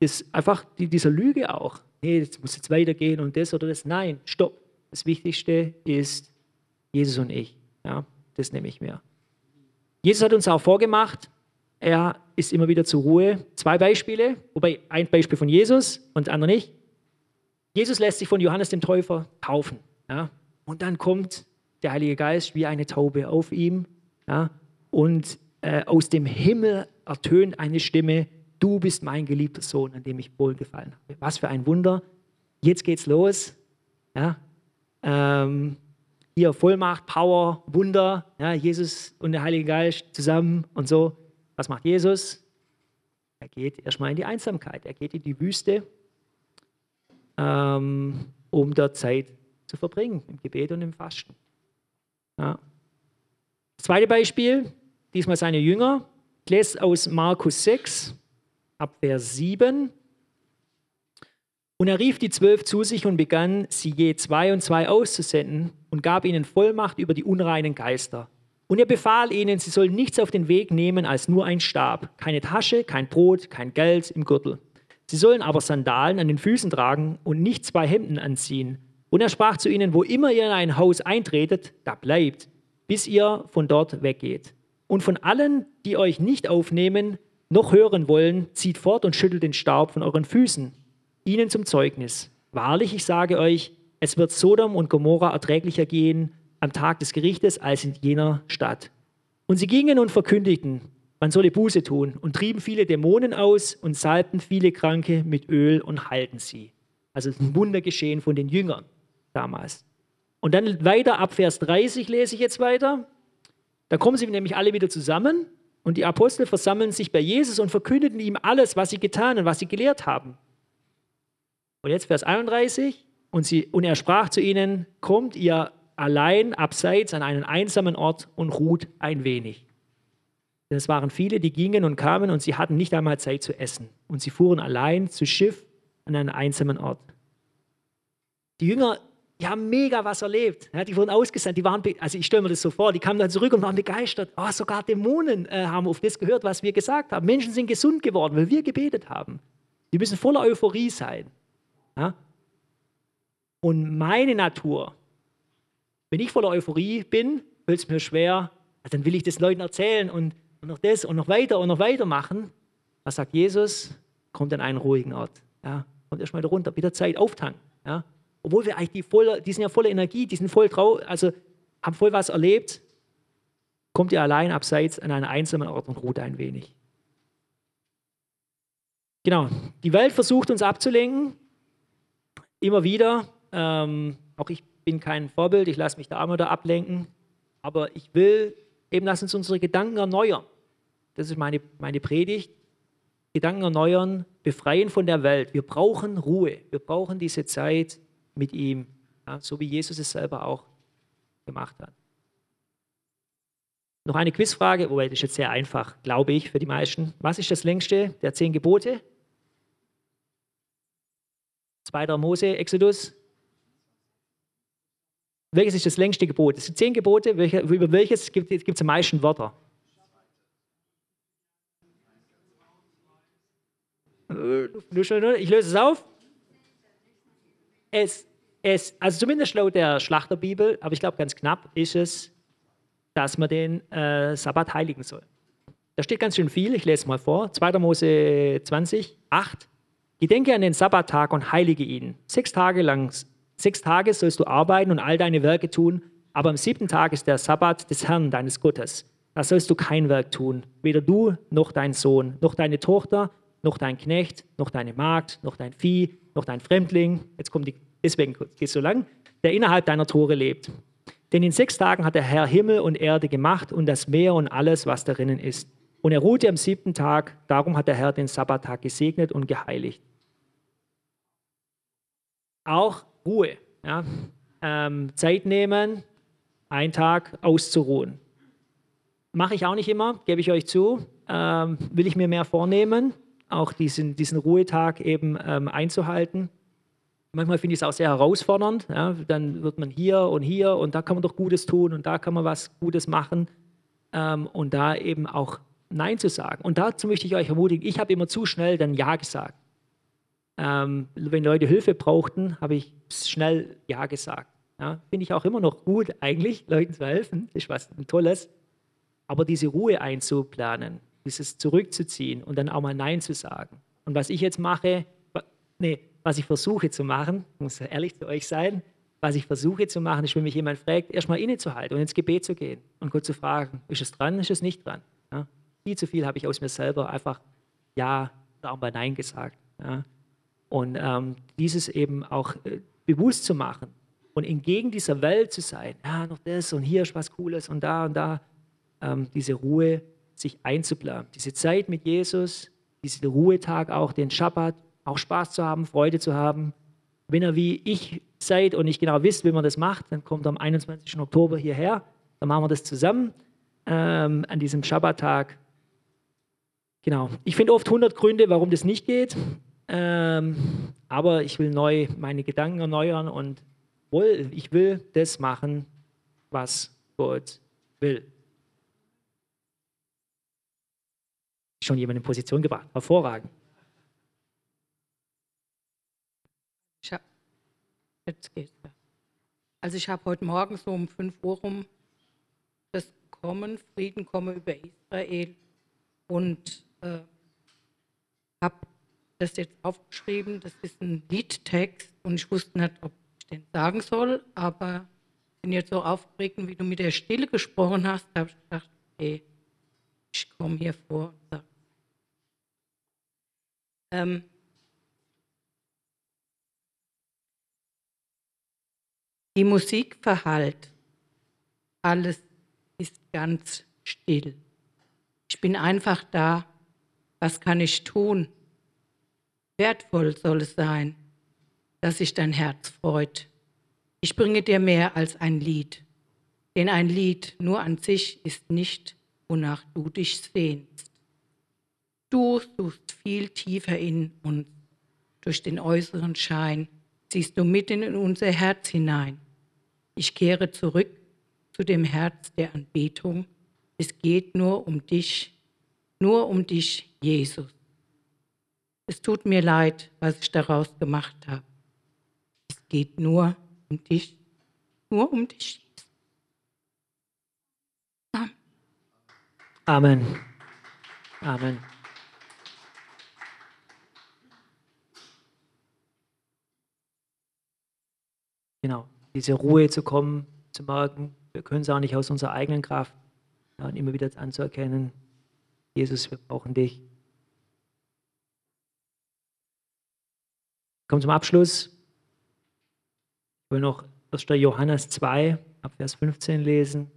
[SPEAKER 1] ist einfach die, dieser Lüge auch. Nee, jetzt muss jetzt weitergehen und das oder das. Nein, stopp. Das Wichtigste ist Jesus und ich. Ja, das nehme ich mir. Jesus hat uns auch vorgemacht, er ist immer wieder zur Ruhe. Zwei Beispiele, wobei ein Beispiel von Jesus und das andere nicht. Jesus lässt sich von Johannes dem Täufer taufen. Ja, und dann kommt der Heilige Geist wie eine Taube auf ihm. Ja, und äh, aus dem Himmel ertönt eine Stimme, du bist mein geliebter Sohn, an dem ich wohlgefallen habe. Was für ein Wunder. Jetzt geht's los. Ja, ähm, hier Vollmacht, Power, Wunder, ja, Jesus und der Heilige Geist zusammen und so. Was macht Jesus? Er geht erstmal in die Einsamkeit, er geht in die Wüste, ähm, um dort Zeit zu verbringen, im Gebet und im Fasten. Ja. Das zweite Beispiel, diesmal seine Jünger. Ich lese aus Markus 6, ab Vers 7. Und er rief die zwölf zu sich und begann, sie je zwei und zwei auszusenden und gab ihnen Vollmacht über die unreinen Geister. Und er befahl ihnen, sie sollen nichts auf den Weg nehmen als nur ein Stab, keine Tasche, kein Brot, kein Geld im Gürtel. Sie sollen aber Sandalen an den Füßen tragen und nicht zwei Hemden anziehen. Und er sprach zu ihnen, wo immer ihr in ein Haus eintretet, da bleibt, bis ihr von dort weggeht. Und von allen, die euch nicht aufnehmen, noch hören wollen, zieht fort und schüttelt den Staub von euren Füßen, ihnen zum Zeugnis. wahrlich, ich sage euch, es wird Sodom und Gomorra erträglicher gehen am Tag des Gerichtes als in jener Stadt. Und sie gingen und verkündigten, man solle Buße tun und trieben viele Dämonen aus und salbten viele Kranke mit Öl und halten sie. Also ein Wunder geschehen von den Jüngern damals. Und dann weiter ab Vers 30 lese ich jetzt weiter. Da kommen sie nämlich alle wieder zusammen und die Apostel versammeln sich bei Jesus und verkündeten ihm alles, was sie getan und was sie gelehrt haben. Und jetzt Vers 31. Und, sie, und er sprach zu ihnen, kommt ihr allein abseits an einen einsamen Ort und ruht ein wenig. Denn es waren viele, die gingen und kamen und sie hatten nicht einmal Zeit zu essen. Und sie fuhren allein zu Schiff an einen einsamen Ort. Die Jünger, die haben mega was erlebt. Ja, die wurden ausgesandt, die waren, also ich stelle mir das so vor, die kamen dann zurück und waren begeistert. Oh, sogar Dämonen äh, haben auf das gehört, was wir gesagt haben. Menschen sind gesund geworden, weil wir gebetet haben. Die müssen voller Euphorie sein. Ja? Und meine Natur, wenn ich voller Euphorie bin, fällt es mir schwer, dann will ich das Leuten erzählen und, und noch das und noch weiter und noch weiter machen. Was sagt Jesus? Kommt an einen ruhigen Ort. Ja? Kommt erstmal runter, wieder Zeit auftanken. Ja? Obwohl wir eigentlich die, voll, die sind ja voller Energie, die sind voll trau, also haben voll was erlebt, kommt ihr allein abseits an einen einsamen Ort und ruht ein wenig. Genau, die Welt versucht uns abzulenken, immer wieder. Ähm, auch ich bin kein Vorbild, ich lasse mich da immer da ablenken, aber ich will eben, lass uns unsere Gedanken erneuern. Das ist meine, meine Predigt. Gedanken erneuern, befreien von der Welt. Wir brauchen Ruhe, wir brauchen diese Zeit mit ihm, ja, so wie Jesus es selber auch gemacht hat. Noch eine Quizfrage, wobei das ist jetzt sehr einfach, glaube ich, für die meisten. Was ist das längste der zehn Gebote? Zweiter Mose, Exodus, welches ist das längste Gebot? Es sind zehn Gebote. Welche, über welches gibt es am meisten Wörter? Ich löse es auf. Es, es, also zumindest laut der Schlachterbibel, aber ich glaube ganz knapp, ist es, dass man den äh, Sabbat heiligen soll. Da steht ganz schön viel, ich lese es mal vor. 2. Mose 20, 8. Gedenke an den Sabbattag und heilige ihn. Sechs Tage lang Sechs Tage sollst du arbeiten und all deine Werke tun, aber am siebten Tag ist der Sabbat des Herrn, deines Gottes. Da sollst du kein Werk tun, weder du noch dein Sohn, noch deine Tochter, noch dein Knecht, noch deine Magd, noch dein Vieh, noch dein Fremdling. Jetzt kommt die, deswegen geht es so lang, der innerhalb deiner Tore lebt. Denn in sechs Tagen hat der Herr Himmel und Erde gemacht und das Meer und alles, was darinnen ist. Und er ruhte am siebten Tag, darum hat der Herr den Sabbattag gesegnet und geheiligt. Auch Ruhe. Ja? Ähm, Zeit nehmen, einen Tag auszuruhen. Mache ich auch nicht immer, gebe ich euch zu. Ähm, will ich mir mehr vornehmen, auch diesen, diesen Ruhetag eben ähm, einzuhalten. Manchmal finde ich es auch sehr herausfordernd. Ja? Dann wird man hier und hier und da kann man doch Gutes tun und da kann man was Gutes machen ähm, und da eben auch Nein zu sagen. Und dazu möchte ich euch ermutigen, ich habe immer zu schnell dann Ja gesagt. Ähm, wenn Leute Hilfe brauchten, habe ich schnell Ja gesagt. Ja, Finde ich auch immer noch gut, eigentlich, Leuten zu helfen. Ist was Tolles. Aber diese Ruhe einzuplanen, dieses zurückzuziehen und dann auch mal Nein zu sagen. Und was ich jetzt mache, nee, was ich versuche zu machen, muss ehrlich zu euch sein, was ich versuche zu machen, ist, wenn mich jemand fragt, erstmal innezuhalten und ins Gebet zu gehen und Gott zu fragen, ist es dran, ist es nicht dran? Ja? Viel zu viel habe ich aus mir selber einfach Ja auch mal Nein gesagt. Ja? Und ähm, dieses eben auch äh, bewusst zu machen und entgegen dieser Welt zu sein, ja, noch das und hier ist was Cooles und da und da, ähm, diese Ruhe sich einzuplanen. Diese Zeit mit Jesus, diesen Ruhetag auch, den Schabbat, auch Spaß zu haben, Freude zu haben. Wenn ihr wie ich seid und nicht genau wisst, wie man das macht, dann kommt am 21. Oktober hierher, dann machen wir das zusammen ähm, an diesem Schabbattag. Genau. Ich finde oft 100 Gründe, warum das nicht geht. Ähm, aber ich will neu meine Gedanken erneuern und wohl, ich will das machen, was Gott will. Schon jemand in Position gebracht. Hervorragend.
[SPEAKER 5] Ich hab, jetzt geht's. Also ich habe heute Morgen so um 5 Uhr rum das Kommen, Frieden komme über Israel und äh, habe das jetzt aufgeschrieben. Das ist ein Liedtext und ich wusste nicht, ob ich den sagen soll, aber bin jetzt so aufgeregt, wie du mit der Stille gesprochen hast, habe ich gedacht, okay, ich komme hier vor und sage. Ähm, die Musik verhallt, alles ist ganz still. Ich bin einfach da. Was kann ich tun? Wertvoll soll es sein, dass sich dein Herz freut. Ich bringe dir mehr als ein Lied, denn ein Lied nur an sich ist nicht, wonach du dich sehnst. Du suchst viel tiefer in uns. Durch den äußeren Schein ziehst du mitten in unser Herz hinein. Ich kehre zurück zu dem Herz der Anbetung. Es geht nur um dich, nur um dich, Jesus. Es tut mir leid, was ich daraus gemacht habe. Es geht nur um dich, nur um dich.
[SPEAKER 1] Amen. Amen. Genau, diese Ruhe zu kommen, zu merken, wir können es auch nicht aus unserer eigenen Kraft, ja, und immer wieder anzuerkennen, Jesus, wir brauchen dich. Kommen zum Abschluss. Ich will noch 1. Johannes 2, ab Vers 15 lesen.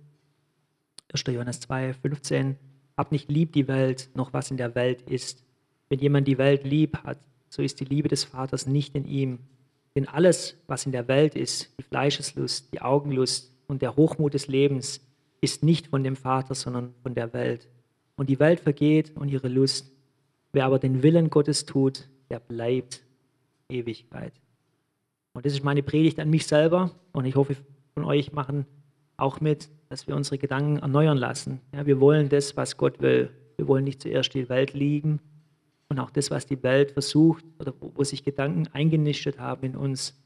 [SPEAKER 1] 1. Johannes 2, 15. Hab nicht lieb die Welt, noch was in der Welt ist. Wenn jemand die Welt lieb hat, so ist die Liebe des Vaters nicht in ihm. Denn alles, was in der Welt ist, die Fleischeslust, die Augenlust und der Hochmut des Lebens, ist nicht von dem Vater, sondern von der Welt. Und die Welt vergeht und ihre Lust. Wer aber den Willen Gottes tut, der bleibt Ewigkeit. Und das ist meine Predigt an mich selber und ich hoffe, von euch machen auch mit, dass wir unsere Gedanken erneuern lassen. Ja, wir wollen das, was Gott will. Wir wollen nicht zuerst die Welt lieben und auch das, was die Welt versucht oder wo, wo sich Gedanken eingenistet haben in uns,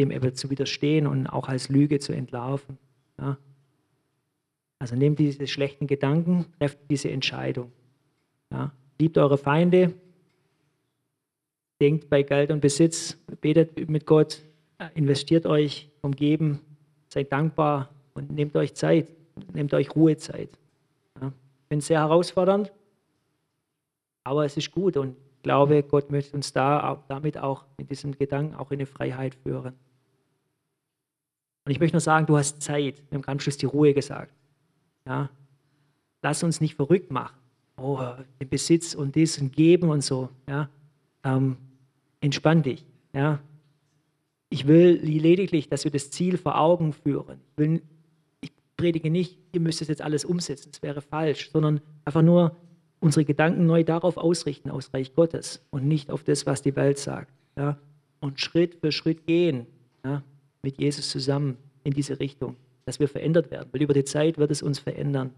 [SPEAKER 1] dem eben zu widerstehen und auch als Lüge zu entlarven. Ja. Also nehmt diese schlechten Gedanken, trefft diese Entscheidung. Ja. Liebt eure Feinde, denkt bei Geld und Besitz, betet mit Gott, investiert euch vom Geben, seid dankbar und nehmt euch Zeit, nehmt euch Ruhezeit. Ja. Ich es sehr herausfordernd, aber es ist gut und ich glaube, Gott möchte uns da damit auch mit diesem Gedanken auch in eine Freiheit führen. Und ich möchte nur sagen, du hast Zeit. Wir haben ganz Schluss die Ruhe gesagt. Ja. Lass uns nicht verrückt machen. Oh, den Besitz und das und geben und so. Ja. Ähm, entspann dich. Ja. Ich will lediglich, dass wir das Ziel vor Augen führen. Ich, will, ich predige nicht, ihr müsst es jetzt alles umsetzen, das wäre falsch, sondern einfach nur unsere Gedanken neu darauf ausrichten, aus Reich Gottes und nicht auf das, was die Welt sagt. Ja. Und Schritt für Schritt gehen ja, mit Jesus zusammen in diese Richtung, dass wir verändert werden, weil über die Zeit wird es uns verändern.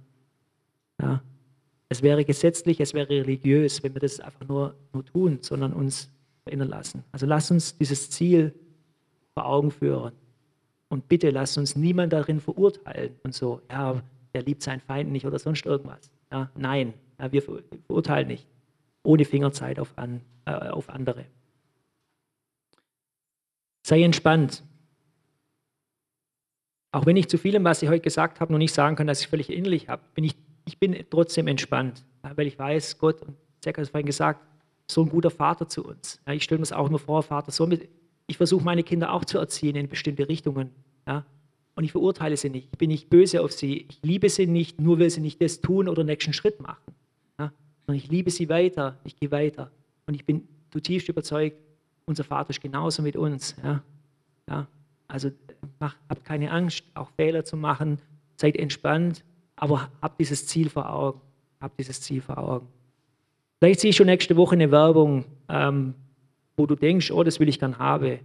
[SPEAKER 1] Ja. Es wäre gesetzlich, es wäre religiös, wenn wir das einfach nur, nur tun, sondern uns verändern lassen. Also lass uns dieses Ziel vor Augen führen. Und bitte lass uns niemand darin verurteilen und so, ja, er liebt seinen Feind nicht oder sonst irgendwas. Ja, nein, ja, wir verurteilen nicht. Ohne Fingerzeit auf, an, äh, auf andere. Sei entspannt. Auch wenn ich zu vielem, was ich heute gesagt habe, noch nicht sagen kann, dass ich völlig innerlich habe, bin ich, ich bin trotzdem entspannt, weil ich weiß, Gott, und Zerk hat es vorhin gesagt, so ein guter Vater zu uns. Ich stelle mir es auch nur vor, Vater, so mit, ich versuche meine Kinder auch zu erziehen in bestimmte Richtungen. Und ich verurteile sie nicht. Ich bin nicht böse auf sie. Ich liebe sie nicht, nur weil sie nicht das tun oder den nächsten Schritt machen. Ja, sondern ich liebe sie weiter. Ich gehe weiter. Und ich bin zutiefst überzeugt, unser Vater ist genauso mit uns. Ja, ja, also macht, habt keine Angst, auch Fehler zu machen. Seid entspannt, aber habt dieses Ziel vor Augen. Habt dieses Ziel vor Augen. Vielleicht siehst du nächste Woche eine Werbung, ähm, wo du denkst, oh, das will ich gern haben.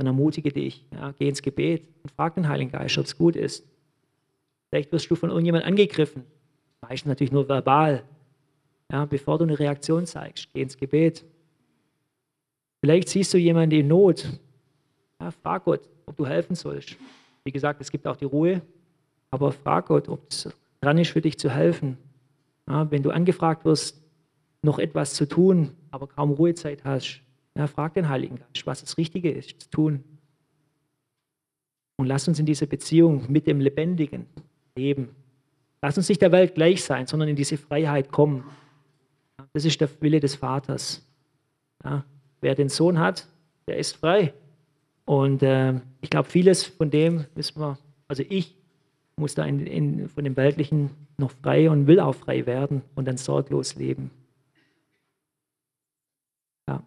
[SPEAKER 1] Dann ermutige dich, ja, geh ins Gebet und frag den Heiligen Geist, ob es gut ist. Vielleicht wirst du von irgendjemand angegriffen. Meistens natürlich nur verbal. Ja, bevor du eine Reaktion zeigst, geh ins Gebet. Vielleicht siehst du jemanden in Not. Ja, frag Gott, ob du helfen sollst. Wie gesagt, es gibt auch die Ruhe, aber frag Gott, ob es dran ist, für dich zu helfen. Ja, wenn du angefragt wirst, noch etwas zu tun, aber kaum Ruhezeit hast, Ja, frag den Heiligen Geist, was das Richtige ist zu tun. Und lass uns in dieser Beziehung mit dem Lebendigen leben. Lass uns nicht der Welt gleich sein, sondern in diese Freiheit kommen. Das ist der Wille des Vaters. Ja, wer den Sohn hat, der ist frei. Und äh, ich glaube, vieles von dem müssen wir, also ich muss da in, in, von dem Weltlichen noch frei und will auch frei werden und dann sorglos leben. Ja.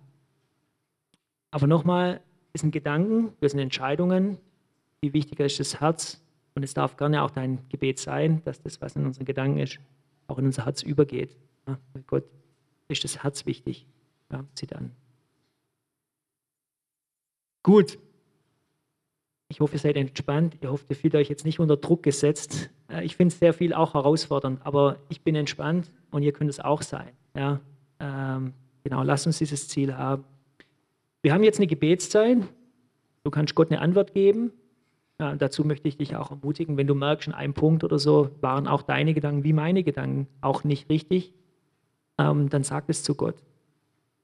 [SPEAKER 1] Aber nochmal, es sind Gedanken, das sind Entscheidungen. Viel wichtiger ist das Herz. Und es darf gerne auch dein Gebet sein, dass das, was in unseren Gedanken ist, auch in unser Herz übergeht. Ja, Gott ist das Herz wichtig. Ja, zieht an. Gut. Ich hoffe, ihr seid entspannt. Ich hoffe, ihr fühlt euch jetzt nicht unter Druck gesetzt. Ich finde es sehr viel auch herausfordernd, aber ich bin entspannt und ihr könnt es auch sein. Ja, ähm, genau, lasst uns dieses Ziel haben. Wir haben jetzt eine Gebetszeit. Du kannst Gott eine Antwort geben. Ja, dazu möchte ich dich auch ermutigen, wenn du merkst, in einem Punkt oder so waren auch deine Gedanken wie meine Gedanken auch nicht richtig, ähm, dann sag es zu Gott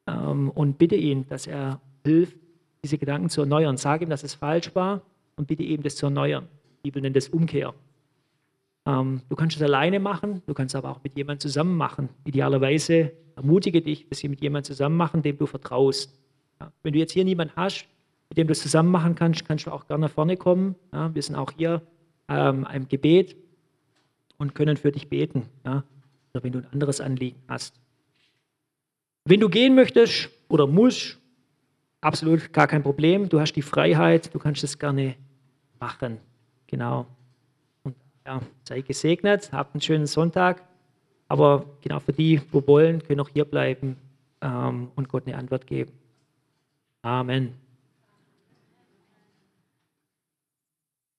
[SPEAKER 1] ähm, und bitte ihn, dass er hilft, diese Gedanken zu erneuern. Sag ihm, dass es falsch war und bitte ihm, das zu erneuern. Die Bibel nennt das Umkehr. Ähm, du kannst es alleine machen, du kannst aber auch mit jemandem zusammen machen. Idealerweise ermutige dich, dass sie mit jemandem zusammen machen, dem du vertraust. Ja. Wenn du jetzt hier niemanden hast, mit dem du es zusammen machen kannst, kannst du auch gerne nach vorne kommen. Ja. Wir sind auch hier ähm, im Gebet und können für dich beten. Ja. Oder wenn du ein anderes Anliegen hast. Wenn du gehen möchtest oder musst, absolut gar kein Problem. Du hast die Freiheit, du kannst es gerne machen. Genau. Und ja, sei gesegnet, habt einen schönen Sonntag. Aber genau für die, wo wollen, können auch hier bleiben ähm, und Gott eine Antwort geben. Amen.